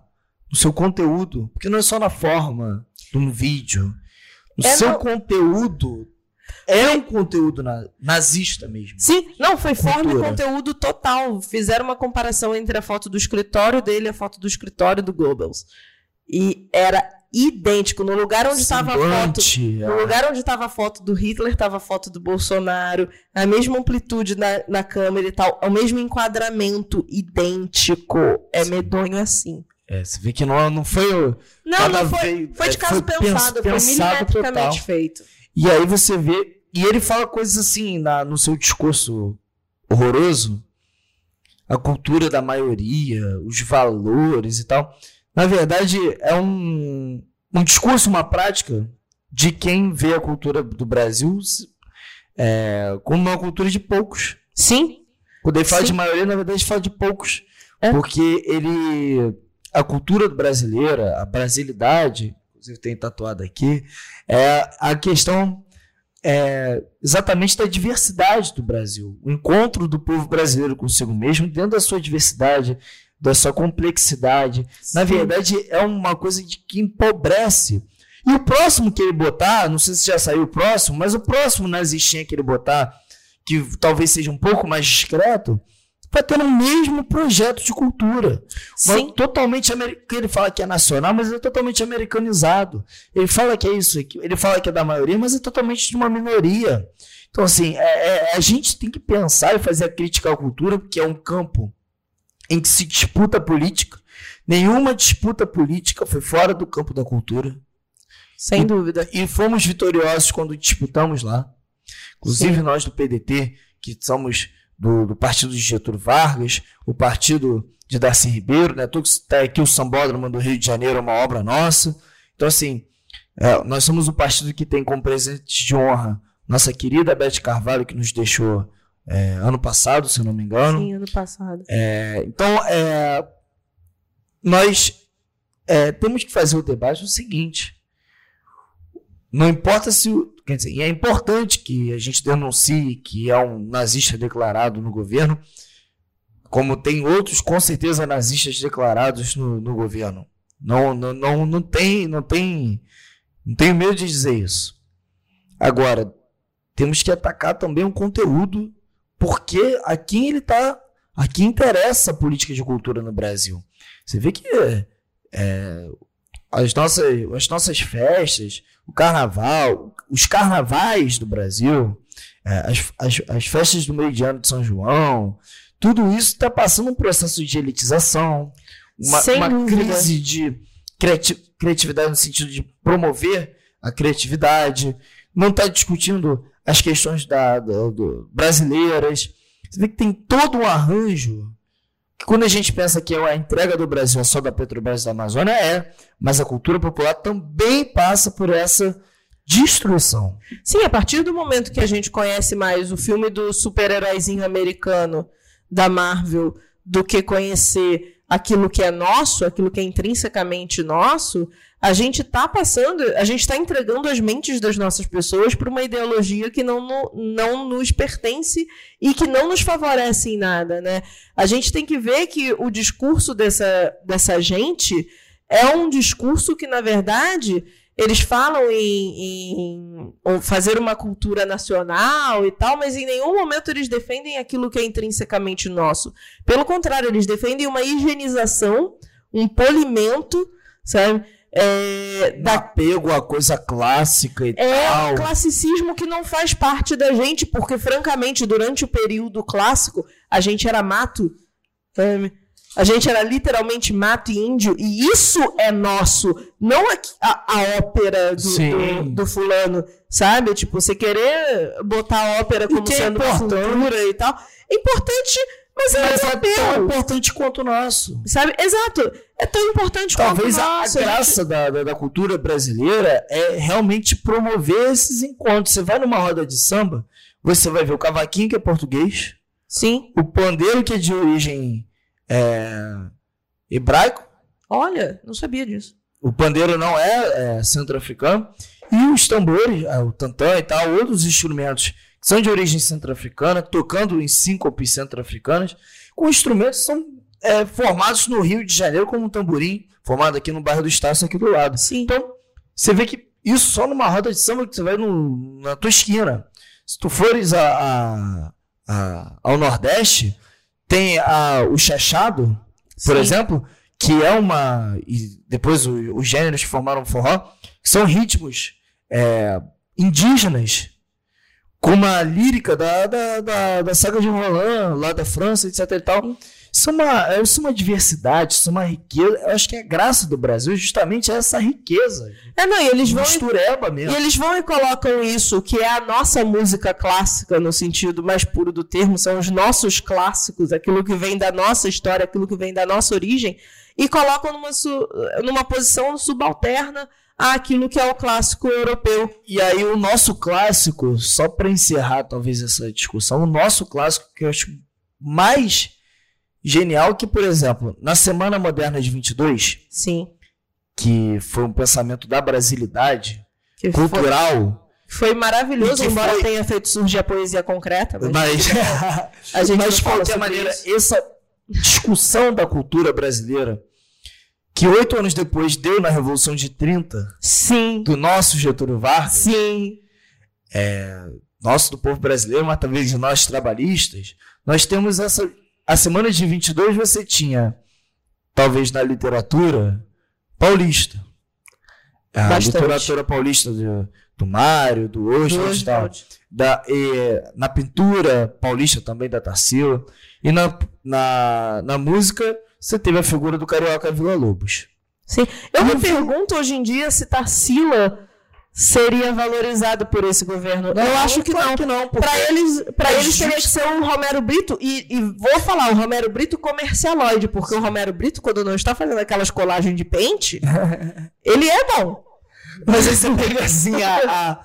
Speaker 2: no seu conteúdo, porque não é só na forma de um vídeo, no
Speaker 3: É
Speaker 2: seu
Speaker 3: no-
Speaker 2: conteúdo é um conteúdo na- nazista mesmo.
Speaker 3: Sim, não, foi forma e conteúdo total. Fizeram uma comparação entre a foto do escritório dele e a foto do escritório do Goebbels. E era idêntico. No lugar onde estava a foto. No lugar onde estava a foto do Hitler, estava a foto do Bolsonaro, a mesma amplitude na, na câmera e tal, o mesmo enquadramento idêntico. É medonho assim.
Speaker 2: É, você vê que não, não foi o.
Speaker 3: Não, não foi,
Speaker 2: vez-
Speaker 3: foi de
Speaker 2: é,
Speaker 3: caso
Speaker 2: foi
Speaker 3: pensado,
Speaker 2: pens-
Speaker 3: foi
Speaker 2: pensado
Speaker 3: milimetricamente
Speaker 2: total.
Speaker 3: feito.
Speaker 2: E aí você vê. E ele fala coisas assim na, no seu discurso horroroso. A cultura da maioria, os valores e tal. Na verdade, é um, um discurso, uma prática de quem vê a cultura do Brasil é, como uma cultura de poucos.
Speaker 3: Sim,
Speaker 2: Quando ele fala
Speaker 3: Sim.
Speaker 2: de maioria, na verdade, fala de poucos.
Speaker 3: É.
Speaker 2: Porque ele. A cultura brasileira, a brasilidade, inclusive tem tatuado aqui, é a questão é, exatamente da diversidade do Brasil. O encontro do povo brasileiro consigo mesmo, dentro da sua diversidade, da sua complexidade. Na
Speaker 3: Sim.
Speaker 2: verdade, é uma coisa de que empobrece. E o próximo que ele botar, não sei se já saiu o próximo, mas o próximo nazistinha que ele botar, que talvez seja um pouco mais discreto, vai ter o mesmo projeto de cultura.
Speaker 3: Sim.
Speaker 2: Totalmente americano. Ele fala que é nacional, mas é totalmente americanizado. Ele fala que é isso, ele fala que é da maioria, mas é totalmente de uma minoria. Então, assim, é, é, a gente tem que pensar e fazer a crítica à cultura, porque é um campo em que se disputa política. Nenhuma disputa política foi fora do campo da cultura.
Speaker 3: Sem
Speaker 2: e,
Speaker 3: dúvida.
Speaker 2: E fomos vitoriosos quando disputamos lá. Inclusive Sim. nós do PDT, que somos do, do, partido de Getúlio Vargas, o partido de Darcy Ribeiro, né? Tudo que está aqui, o Sambódromo do Rio de Janeiro é uma obra nossa. Então, assim, é, nós somos o partido que tem como presidente de honra nossa querida Beth Carvalho, que nos deixou é, ano passado, se eu não me engano.
Speaker 3: Sim, ano passado.
Speaker 2: É, então, é, nós é, temos que fazer o debate no seguinte: não importa se. Quer dizer, é importante que a gente denuncie que é um nazista declarado no governo, como tem outros, com certeza, nazistas declarados no, no governo. Não, não, não, não tem, não tem, não tenho medo de dizer isso. Agora, temos que atacar também o conteúdo, porque a quem ele está, a quem interessa a política de cultura no Brasil. Você vê que é, as, nossas, as nossas festas, o carnaval, os carnavais do Brasil, é, as, as, as festas do meio de ano de São João, tudo isso está passando um processo de elitização, uma, uma crise de criatividade no sentido de promover a criatividade, não está discutindo as questões da, da do, brasileiras. Você vê que tem todo um arranjo que quando a gente pensa que a entrega do Brasil é só da Petrobras da Amazônia, é, mas a cultura popular também passa por essa destruição.
Speaker 3: Sim, a partir do momento que a gente conhece mais o filme do super-heróizinho americano da Marvel do que conhecer aquilo que é nosso, aquilo que é intrinsecamente nosso, a gente está passando, a gente está entregando as mentes das nossas pessoas para uma ideologia que não, não nos pertence e que não nos favorece em nada, né? A gente tem que ver que o discurso dessa, dessa gente é um discurso que, na verdade, eles falam em, em, fazer uma cultura nacional e tal, mas em nenhum momento eles defendem aquilo que é intrinsecamente nosso. Pelo contrário, eles defendem uma higienização, um polimento, sabe?
Speaker 2: É, da... apego à coisa clássica e
Speaker 3: é
Speaker 2: tal.
Speaker 3: É um classicismo que não faz parte da gente, porque, francamente, durante o período clássico, a gente era mato. Sabe? A gente era literalmente mato e índio, e isso é nosso, não a, a, a ópera do, do, do, fulano, sabe? Tipo, você querer botar a ópera como é sendo é cultura e tal. É importante mas é,
Speaker 2: Mas é tão importante quanto o nosso.
Speaker 3: Sabe? Exato. É tão importante
Speaker 2: Talvez
Speaker 3: quanto.
Speaker 2: Talvez a graça da, da, da, cultura brasileira é realmente promover esses encontros. Você vai numa roda de samba, você vai ver o cavaquinho, que é português.
Speaker 3: Sim.
Speaker 2: O pandeiro, que é de origem é, hebraico.
Speaker 3: Olha, não sabia disso.
Speaker 2: O pandeiro não é, é centro-africano. E os tambores, é, o tantã e tal, outros instrumentos são de origem centro-africana, tocando em síncopes centro-africanas, com instrumentos que são é, formados no Rio de Janeiro, como um tamborim, formado aqui no bairro do Estácio, aqui do lado.
Speaker 3: Sim.
Speaker 2: Então, você vê que isso só numa roda de samba que você vai no, na tua esquina. Se tu fores a, a, a, ao Nordeste, tem o chachado, por Sim. exemplo, que é uma. E depois o, os gêneros que formaram o forró, que são ritmos é, indígenas com uma lírica da, da, da, da saga de Roland, lá da França, etc e tal. Isso é, uma, isso é uma diversidade, isso é uma riqueza. Eu acho que a graça do Brasil justamente é essa riqueza.
Speaker 3: É, não, e eles vão.
Speaker 2: Mistureba mesmo.
Speaker 3: E eles vão e colocam isso, que é a nossa música clássica, no sentido mais puro do termo, são os nossos clássicos, aquilo que vem da nossa história, aquilo que vem da nossa origem, e colocam numa, numa posição subalterna àquilo que é o clássico europeu.
Speaker 2: E aí o nosso clássico, só para encerrar talvez essa discussão, o nosso clássico que eu acho mais genial que, por exemplo, na Semana Moderna de 22,
Speaker 3: sim,
Speaker 2: que foi um pensamento da brasilidade que cultural,
Speaker 3: foi, foi maravilhoso, embora foi... tenha feito surgir a poesia concreta.
Speaker 2: Mas, mas a gente mas de qualquer maneira, isso. essa discussão da cultura brasileira que oito anos depois deu na Revolução de 30
Speaker 3: Sim.
Speaker 2: do nosso Getúlio Vargas.
Speaker 3: Sim.
Speaker 2: É, nosso do povo brasileiro, mas também de nós trabalhistas, nós temos essa, a semana de 22 você tinha, talvez na literatura, paulista. A
Speaker 3: Bastante.
Speaker 2: literatura paulista do, do Mário, do Oswald e tal. Da, e, na pintura paulista também, da Tarsila. E na, na, na música, você teve a figura do Carioca Vila Lobos.
Speaker 3: Sim. Eu me pergunto hoje em dia se Tarsila seria valorizado por esse governo. eu acho que não.
Speaker 2: que não, porque
Speaker 3: Para eles, pra
Speaker 2: é
Speaker 3: eles teria que ser um Romero Brito. E, e vou falar, o Romero Brito comercialoide, porque o Romero Brito, quando não está fazendo aquelas colagens de pente, ele é bom.
Speaker 2: Mas você pega assim a. a-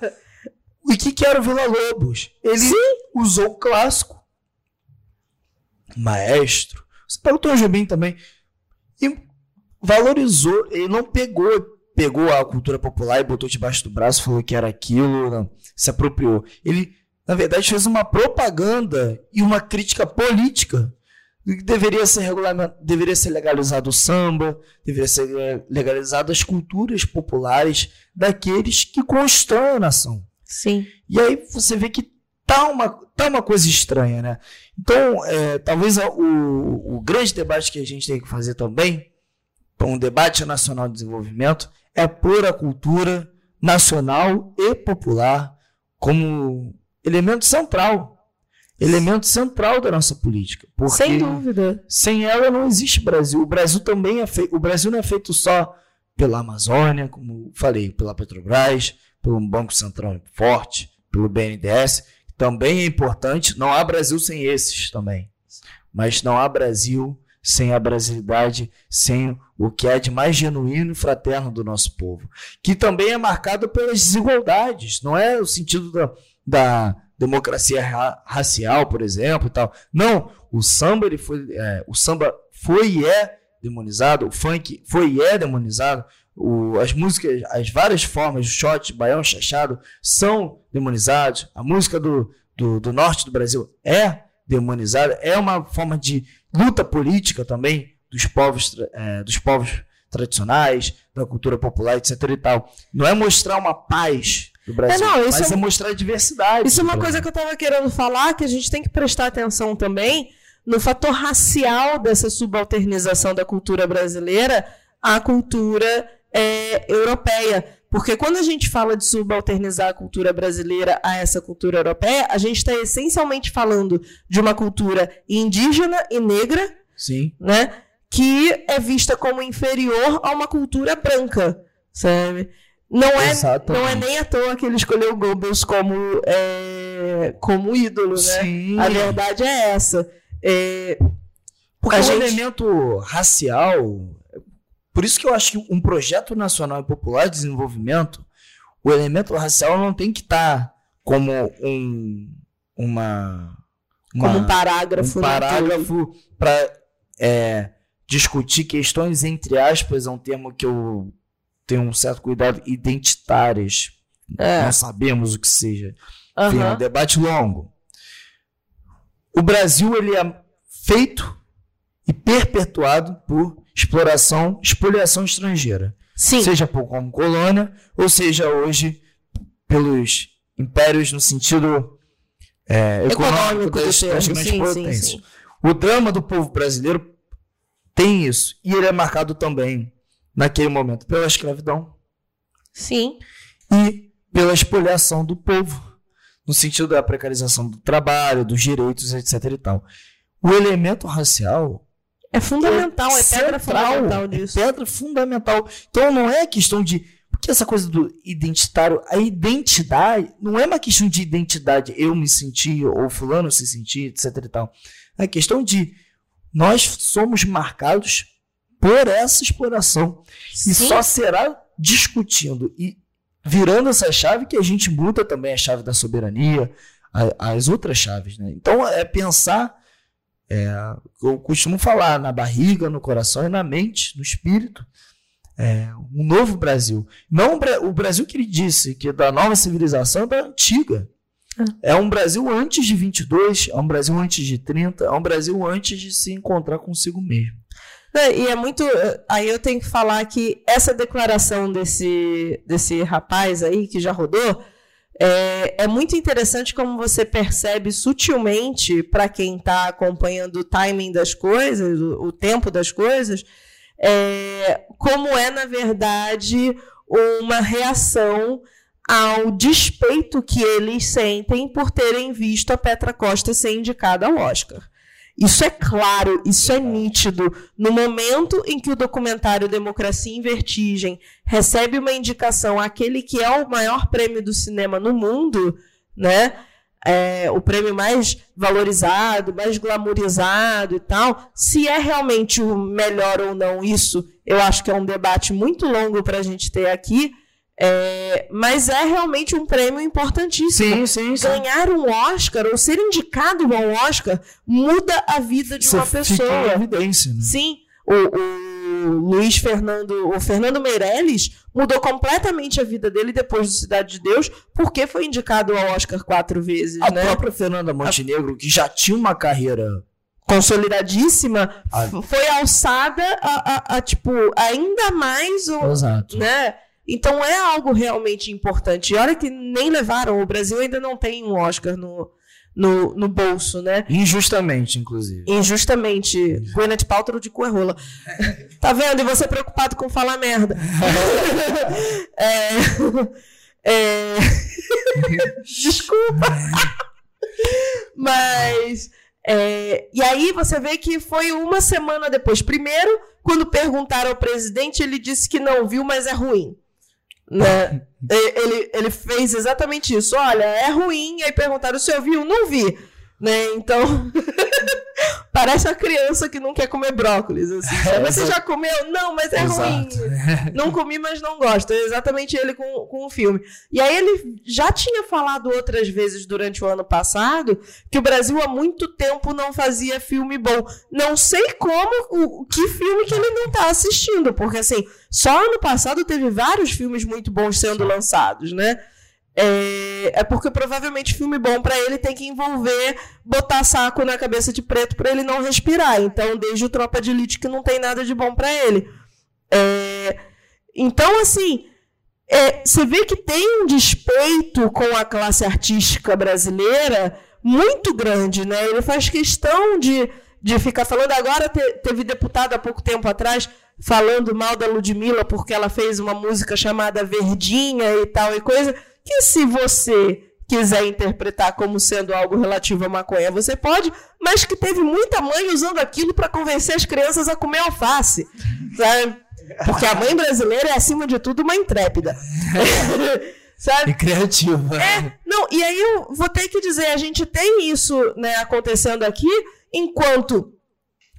Speaker 2: O que, que era o Vila Lobos? Ele usou o clássico. Maestro. Você pega o Tom Jobim também. E valorizou. Ele não pegou, pegou a cultura popular e botou debaixo do braço, falou que era aquilo, não, se apropriou. Ele, na verdade, fez uma propaganda e uma crítica política. do que Deveria ser, deveria ser legalizado o samba, deveria ser eh, legalizado as culturas populares daqueles que constroem a nação.
Speaker 3: Sim.
Speaker 2: E aí você vê que tá uma, tá uma coisa estranha, né? Então, é, talvez a- o, o grande debate que a gente tem que fazer também, para um debate nacional de desenvolvimento, é pôr a cultura nacional e popular como elemento central. Elemento central da nossa política. Porque
Speaker 3: Sem dúvida.
Speaker 2: sem ela não existe Brasil. O Brasil também é feito. O Brasil não é feito só pela Amazônia, como falei, pela Petrobras, pelo Banco Central forte, pelo BNDES, também é importante. Não há Brasil sem esses também. Mas não há Brasil sem a brasilidade, sem o que é de mais genuíno e fraterno do nosso povo, que também é marcado pelas desigualdades. Não é o sentido da, da democracia ra- racial, por exemplo, e tal. Não, o samba ele foi, é, o samba foi e é demonizado, o funk foi e é demonizado, o- as músicas, as várias formas, o shot, baião, chachado, são demonizados. A música do, do, do norte do Brasil é demonizada, é uma forma de luta política também dos povos, é, dos povos tradicionais, da cultura popular, etc e tal. Não é mostrar uma paz do Brasil,
Speaker 3: não, isso
Speaker 2: mas
Speaker 3: é-
Speaker 2: é mostrar a diversidade.
Speaker 3: Isso é uma coisa que eu estava querendo falar, que a gente tem que prestar atenção também no fator racial dessa subalternização da cultura brasileira à cultura é, europeia. Porque quando a gente fala de subalternizar a cultura brasileira a essa cultura europeia, a gente está essencialmente falando de uma cultura indígena e negra,
Speaker 2: Sim.
Speaker 3: né? Que é vista como inferior a uma cultura branca, sabe? Não é,
Speaker 2: Exatamente.
Speaker 3: não é nem à toa que ele escolheu o Goebbels como, é, como ídolo, né?
Speaker 2: Sim.
Speaker 3: A verdade é essa. É,
Speaker 2: Porque o
Speaker 3: gente-
Speaker 2: elemento racial. Por isso que eu acho que um projeto nacional e popular de desenvolvimento, o elemento racial não tem que estar como um. Uma.
Speaker 3: como um
Speaker 2: uma-
Speaker 3: parágrafo.
Speaker 2: um parágrafo para discutir questões, entre aspas, é um termo que eu tenho um certo cuidado, identitárias.
Speaker 3: É.
Speaker 2: Não sabemos o que seja. Enfim, é um debate longo. O Brasil ele é feito e perpetuado por exploração, expoliação estrangeira.
Speaker 3: Sim.
Speaker 2: Seja por como colônia, ou seja hoje pelos impérios no sentido é, econômico
Speaker 3: Econômico
Speaker 2: das, das grandes
Speaker 3: sim, sim,
Speaker 2: potências.
Speaker 3: sim.
Speaker 2: O drama do povo brasileiro tem isso. E ele é marcado também, naquele momento, pela escravidão
Speaker 3: Sim.
Speaker 2: e pela expoliação do povo, no sentido da precarização do trabalho, dos direitos, etc. e tal. O elemento racial
Speaker 3: É fundamental, é, pedra
Speaker 2: central,
Speaker 3: fundamental
Speaker 2: é
Speaker 3: disso.
Speaker 2: pedra fundamental. Então não é questão de porque essa coisa do identitário, a identidade não é uma questão de identidade, eu me sentir ou fulano se sentir, etc e tal. É questão de nós somos marcados por essa exploração. E
Speaker 3: Sim.
Speaker 2: só será discutindo e virando essa chave que a gente muda também a chave da soberania, a- as outras chaves. Né? Então é pensar, é, eu costumo falar, na barriga, no coração e na mente, no espírito. É, um novo Brasil. Não o Bra- o Brasil que ele disse, que é da nova civilização é da antiga. É um Brasil antes de 22, é um Brasil antes de 30, é um Brasil antes de se encontrar consigo mesmo.
Speaker 3: É, E é muito. Aí eu tenho que falar que essa declaração desse, desse rapaz aí, que já rodou, É, é muito interessante como você percebe sutilmente, para quem está acompanhando o timing das coisas, o, o tempo das coisas, é, como é, na verdade, uma reação ao despeito que eles sentem por terem visto a Petra Costa ser indicada ao Oscar. Isso é claro, isso é nítido. No momento em que o documentário Democracia em Vertigem recebe uma indicação àquele que é o maior prêmio do cinema no mundo, né? É, o prêmio mais valorizado, mais glamourizado e tal, se é realmente o melhor ou não, isso eu acho que é um debate muito longo para a gente ter aqui. É, mas é realmente um prêmio importantíssimo.
Speaker 2: Sim, sim, sim.
Speaker 3: Ganhar um Oscar ou ser indicado a um Oscar muda a vida de
Speaker 2: Você
Speaker 3: uma
Speaker 2: fica
Speaker 3: pessoa.
Speaker 2: em evidência, né?
Speaker 3: Sim, o, o Luiz Fernando, o Fernando Meirelles mudou completamente a vida dele depois do Cidade de Deus, porque foi indicado ao Oscar quatro vezes,
Speaker 2: A
Speaker 3: né?
Speaker 2: própria Fernanda Montenegro, que já tinha uma carreira
Speaker 3: Consolidadíssima, f- foi alçada a, a- a, tipo ainda mais o,
Speaker 2: Exato.
Speaker 3: né? Então é algo realmente importante. E olha que nem levaram, o Brasil ainda não tem um Oscar no, no, no bolso, né?
Speaker 2: Injustamente, inclusive.
Speaker 3: Injustamente. Gwyneth Paltrow de Coerrola. Tá vendo? E você preocupado com falar merda. é... é... Desculpa. Mas... é, E aí você vê que foi uma semana depois. Primeiro, quando perguntaram ao presidente, ele disse que não viu, mas é ruim. Né? Ele, ele fez exatamente isso. Olha, é ruim. Aí perguntaram: o senhor viu? Não vi. Né? Então, parece a criança que não quer comer brócolis. Assim, sabe? Você já comeu? Não, mas é ruim.
Speaker 2: Exato.
Speaker 3: Não comi, mas não gosto. É exatamente ele com, com o filme. E aí ele já tinha falado outras vezes durante o ano passado que o Brasil há muito tempo não fazia filme bom. Não sei como, o, que filme que ele não tá assistindo, porque assim, só ano passado teve vários filmes muito bons sendo lançados, né? É, é porque provavelmente filme bom pra ele tem que envolver botar saco na cabeça de preto pra ele não respirar. Então, desde o Tropa de Elite que não tem nada de bom pra ele. É, então, assim, é, você vê que tem um despeito com a classe artística brasileira muito grande, né? Ele faz questão de, de ficar falando. Agora te- teve deputado há pouco tempo atrás falando mal da Ludmilla porque ela fez uma música chamada Verdinha e tal e coisa. Que se você quiser interpretar como sendo algo relativo à maconha, você pode, mas que teve muita mãe usando aquilo para convencer as crianças a comer alface, sabe? Porque a mãe brasileira é, acima de tudo, uma intrépida. sabe?
Speaker 2: E criativa.
Speaker 3: É, não, e aí eu vou ter que dizer, a gente tem isso né, acontecendo aqui, enquanto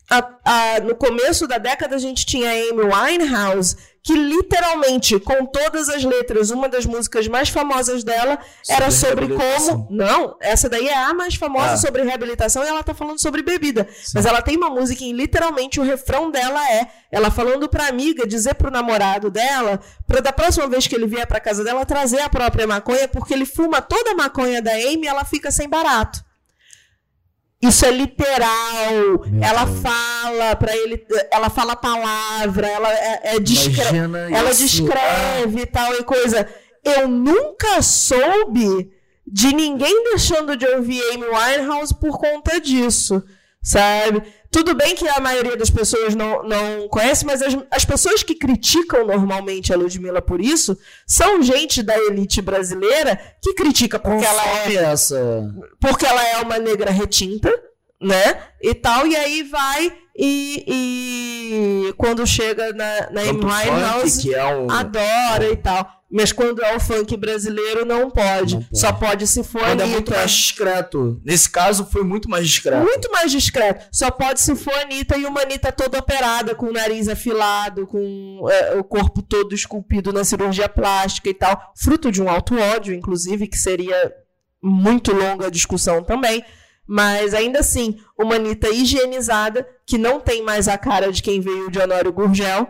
Speaker 3: a- a- no começo da década a gente tinha a Amy Winehouse, que literalmente, com todas as letras, uma das músicas mais famosas dela era
Speaker 2: Sobre
Speaker 3: sobre
Speaker 2: reabilitação.
Speaker 3: como. Não, essa daí é a mais famosa
Speaker 2: Ah.
Speaker 3: sobre reabilitação e ela tá falando sobre bebida. Mas ela tem uma música em literalmente o refrão dela é ela falando pra amiga, dizer pro namorado dela, pra da próxima vez que ele vier pra casa dela, trazer a própria maconha, porque ele fuma toda a maconha da Amy e ela fica sem barato. Isso é literal.
Speaker 2: Meu
Speaker 3: ela
Speaker 2: Deus.
Speaker 3: fala para ele, ela fala a palavra, ela é, é
Speaker 2: Imagina
Speaker 3: ela
Speaker 2: isso.
Speaker 3: descreve e tal e coisa. Eu nunca soube de ninguém deixando de ouvir Amy Winehouse por conta disso, sabe? Tudo bem que a maioria das pessoas não, não conhece, mas as, as pessoas que criticam normalmente a Ludmilla por isso são gente da elite brasileira que critica porque ela é porque ela é uma negra retinta, né? E tal, e aí vai e, e quando chega na, na Amy Winehouse,
Speaker 2: é um.
Speaker 3: adora e tal. Mas quando é o funk brasileiro, não pode.
Speaker 2: Não pode.
Speaker 3: Só pode se for
Speaker 2: Quando é
Speaker 3: Anitta.
Speaker 2: muito mais discreto. Nesse caso, foi muito mais discreto.
Speaker 3: Muito mais discreto. Só pode se for Anitta e uma Anitta toda operada, com o nariz afilado, com é, o corpo todo esculpido na cirurgia plástica e tal. Fruto de um alto ódio, inclusive, que seria muito longa a discussão também. Mas ainda assim, uma Anitta higienizada, que não tem mais a cara de quem veio de Honório Gurgel,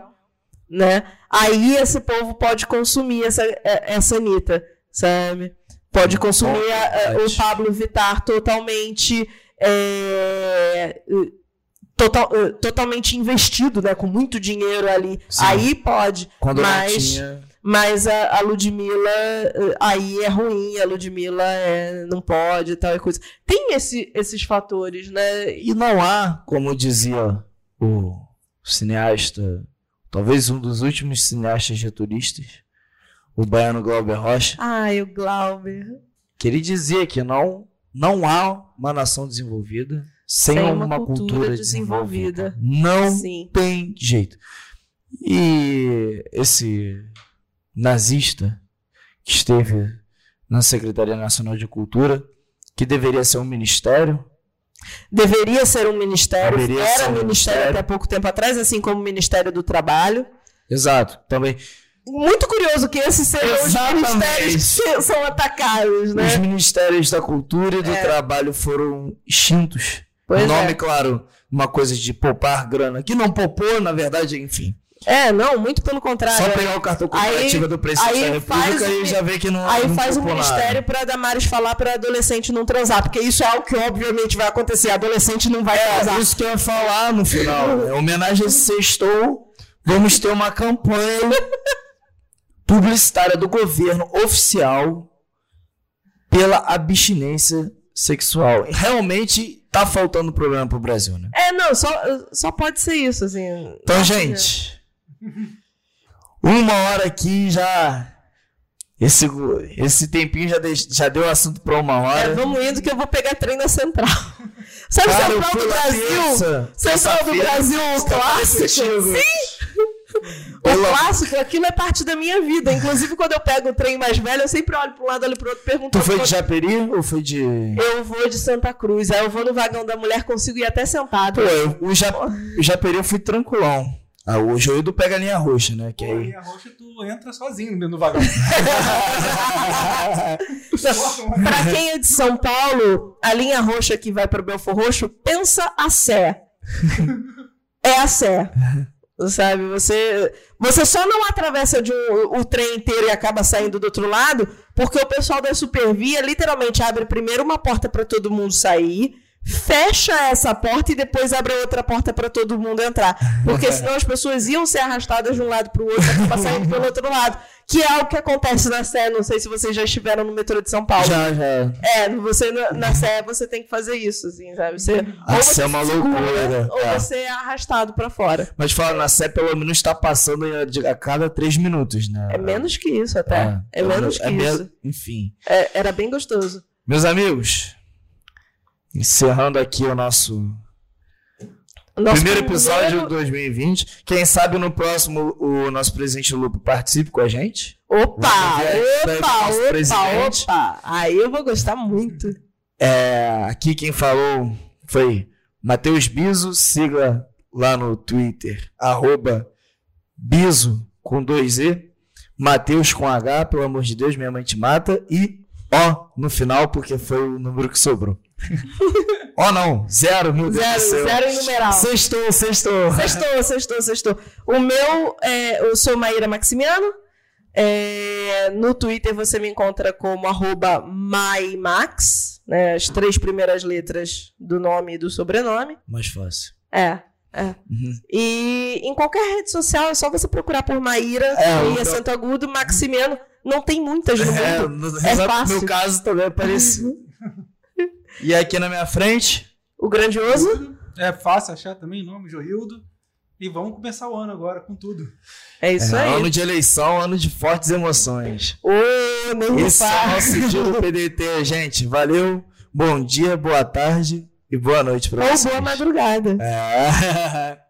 Speaker 3: né? Aí esse povo pode consumir essa, é, essa Anitta, sabe? Pode consumir a- a- o. Pablo Vittar totalmente é, total, totalmente investido, né? Com muito dinheiro ali.
Speaker 2: Sim.
Speaker 3: Aí pode.
Speaker 2: Quando
Speaker 3: mas,
Speaker 2: não tinha.
Speaker 3: Mas a, a Ludmilla, eh, aí é ruim, a Ludmilla é, não pode e tal e coisa. Tem esse, esses fatores, né?
Speaker 2: E não há, como dizia o cineasta, talvez um dos últimos cineastas returistas, o baiano Glauber Rocha,
Speaker 3: Ai, o Glauber.
Speaker 2: que ele dizia que não, não há uma nação desenvolvida sem,
Speaker 3: Sem
Speaker 2: uma,
Speaker 3: uma
Speaker 2: cultura,
Speaker 3: cultura
Speaker 2: desenvolvida.
Speaker 3: desenvolvida.
Speaker 2: Não
Speaker 3: Sim.
Speaker 2: tem jeito. E esse nazista que esteve na Secretaria Nacional de Cultura, que deveria ser um ministério,
Speaker 3: Deveria ser um ministério,
Speaker 2: Deveria
Speaker 3: era
Speaker 2: um
Speaker 3: ministério
Speaker 2: ministério.
Speaker 3: até pouco tempo atrás, assim como o Ministério do Trabalho.
Speaker 2: exato, também
Speaker 3: Muito curioso que esses sejam os
Speaker 2: Exatamente.
Speaker 3: ministérios que são atacados, né?
Speaker 2: os ministérios da cultura e do
Speaker 3: É.
Speaker 2: trabalho foram extintos.
Speaker 3: Pois
Speaker 2: o nome,
Speaker 3: é.
Speaker 2: claro, uma coisa de poupar grana, que não poupou, na verdade, enfim.
Speaker 3: É, não, muito pelo contrário.
Speaker 2: Só pegar o cartão corporativo
Speaker 3: Aí-
Speaker 2: do presidente
Speaker 3: aí
Speaker 2: da
Speaker 3: faz
Speaker 2: República
Speaker 3: o
Speaker 2: e já vê que não
Speaker 3: Aí
Speaker 2: não
Speaker 3: faz um
Speaker 2: poupou nada.
Speaker 3: ministério pra Damares falar pra adolescente não transar, porque isso é algo que obviamente vai acontecer. Adolescente não vai transar.
Speaker 2: É, isso que eu ia falar no final. Em homenagem a sextou, vamos ter uma campanha publicitária do governo oficial pela abstinência sexual. Realmente tá faltando problema pro Brasil, né?
Speaker 3: É, não, só, só pode ser isso, assim.
Speaker 2: Então, gente, uma hora aqui já. Esse, esse tempinho já, deix- já deu assunto pra uma hora.
Speaker 3: É, vamos indo que eu vou pegar trem na Central. Sabe
Speaker 2: Cara,
Speaker 3: Central do Brasil?
Speaker 2: terça,
Speaker 3: Central do Brasil, o clássico. Sim! O
Speaker 2: Pela-
Speaker 3: clássico, aquilo é parte da minha vida. Inclusive, quando eu pego o trem mais velho, eu sempre olho para um lado, olho pro outro, pergunto.
Speaker 2: Tu foi de Japeri ou foi de.
Speaker 3: Eu vou de Santa Cruz, aí eu vou no vagão da mulher, consigo ir até sentado.
Speaker 2: Pô, eu, o, ja, o Japeri eu fui tranquilão. Ah, o Joildo pega a linha roxa, né? Que
Speaker 4: Pô,
Speaker 2: aí.
Speaker 4: linha roxa, tu entra sozinho dentro do vagão.
Speaker 3: Pra quem é de São Paulo, a linha roxa que vai para o Belfor Roxo, pensa a Sé. É a Sé. Sabe? Você, você só não atravessa de um- o trem inteiro e acaba saindo do outro lado, porque o pessoal da Supervia literalmente abre primeiro uma porta para todo mundo sair, fecha essa porta e depois abre outra porta para todo mundo entrar. Porque senão as pessoas iam ser arrastadas de um lado para o outro, acabar saindo pelo outro lado. Que é algo que acontece na Sé. Não sei se vocês já estiveram no metrô de São Paulo.
Speaker 2: Já, já.
Speaker 3: É, você na, Sé você tem que fazer isso, assim, sabe? Você,
Speaker 2: A
Speaker 3: ou
Speaker 2: Sé
Speaker 3: você
Speaker 2: é uma
Speaker 3: se segura,
Speaker 2: loucura,
Speaker 3: Ou
Speaker 2: é.
Speaker 3: você é arrastado pra fora.
Speaker 2: Mas fala, na Sé pelo menos tá passando a, cada três minutos, né?
Speaker 3: É menos que isso até. É, menos que
Speaker 2: é
Speaker 3: isso.
Speaker 2: Enfim.
Speaker 3: É, era bem gostoso.
Speaker 2: Meus amigos, encerrando aqui o nosso
Speaker 3: Nosso
Speaker 2: primeiro episódio
Speaker 3: primeiro-
Speaker 2: de 2020. Quem sabe no próximo o nosso presidente Lupo participe com a gente.
Speaker 3: Opa! Opa, opa,
Speaker 2: presidente.
Speaker 3: opa! Aí eu vou gostar muito.
Speaker 2: É, aqui quem falou foi Matheus Biso, siga lá no Twitter, arroba Biso com dois E, Matheus com H, pelo amor de Deus, minha mãe te mata, e O no final, porque foi o número que sobrou. Ó não, zero, meu Deus
Speaker 3: Zero,
Speaker 2: do céu.
Speaker 3: zero em numeral.
Speaker 2: Sextou, sextou.
Speaker 3: Sextou, sextou, sextou. O meu, é, eu sou Maíra Maximiano. É, no Twitter você me encontra como arroba MaiMax, né, as três primeiras letras do nome e do sobrenome.
Speaker 2: Mais fácil.
Speaker 3: É, é.
Speaker 2: Uhum.
Speaker 3: E em qualquer rede social é só você procurar por Maíra,
Speaker 2: É,
Speaker 3: e
Speaker 2: então-
Speaker 3: Santo Agudo, Maximiano. Não tem muitas no
Speaker 2: É,
Speaker 3: mundo.
Speaker 2: no,
Speaker 3: É
Speaker 2: no
Speaker 3: fácil.
Speaker 2: meu caso também apareceu. e aqui na minha frente,
Speaker 3: O grandioso
Speaker 4: É fácil achar também nome, Joildo. E vamos começar o ano agora com tudo.
Speaker 3: é isso
Speaker 2: é,
Speaker 3: aí.
Speaker 2: ano de eleição, ano de fortes emoções.
Speaker 3: Ô, nem
Speaker 2: Esse é o nosso dia do PDT, gente. Valeu, bom dia, boa tarde e boa noite pra
Speaker 3: Ou
Speaker 2: vocês.
Speaker 3: boa madrugada.
Speaker 2: É.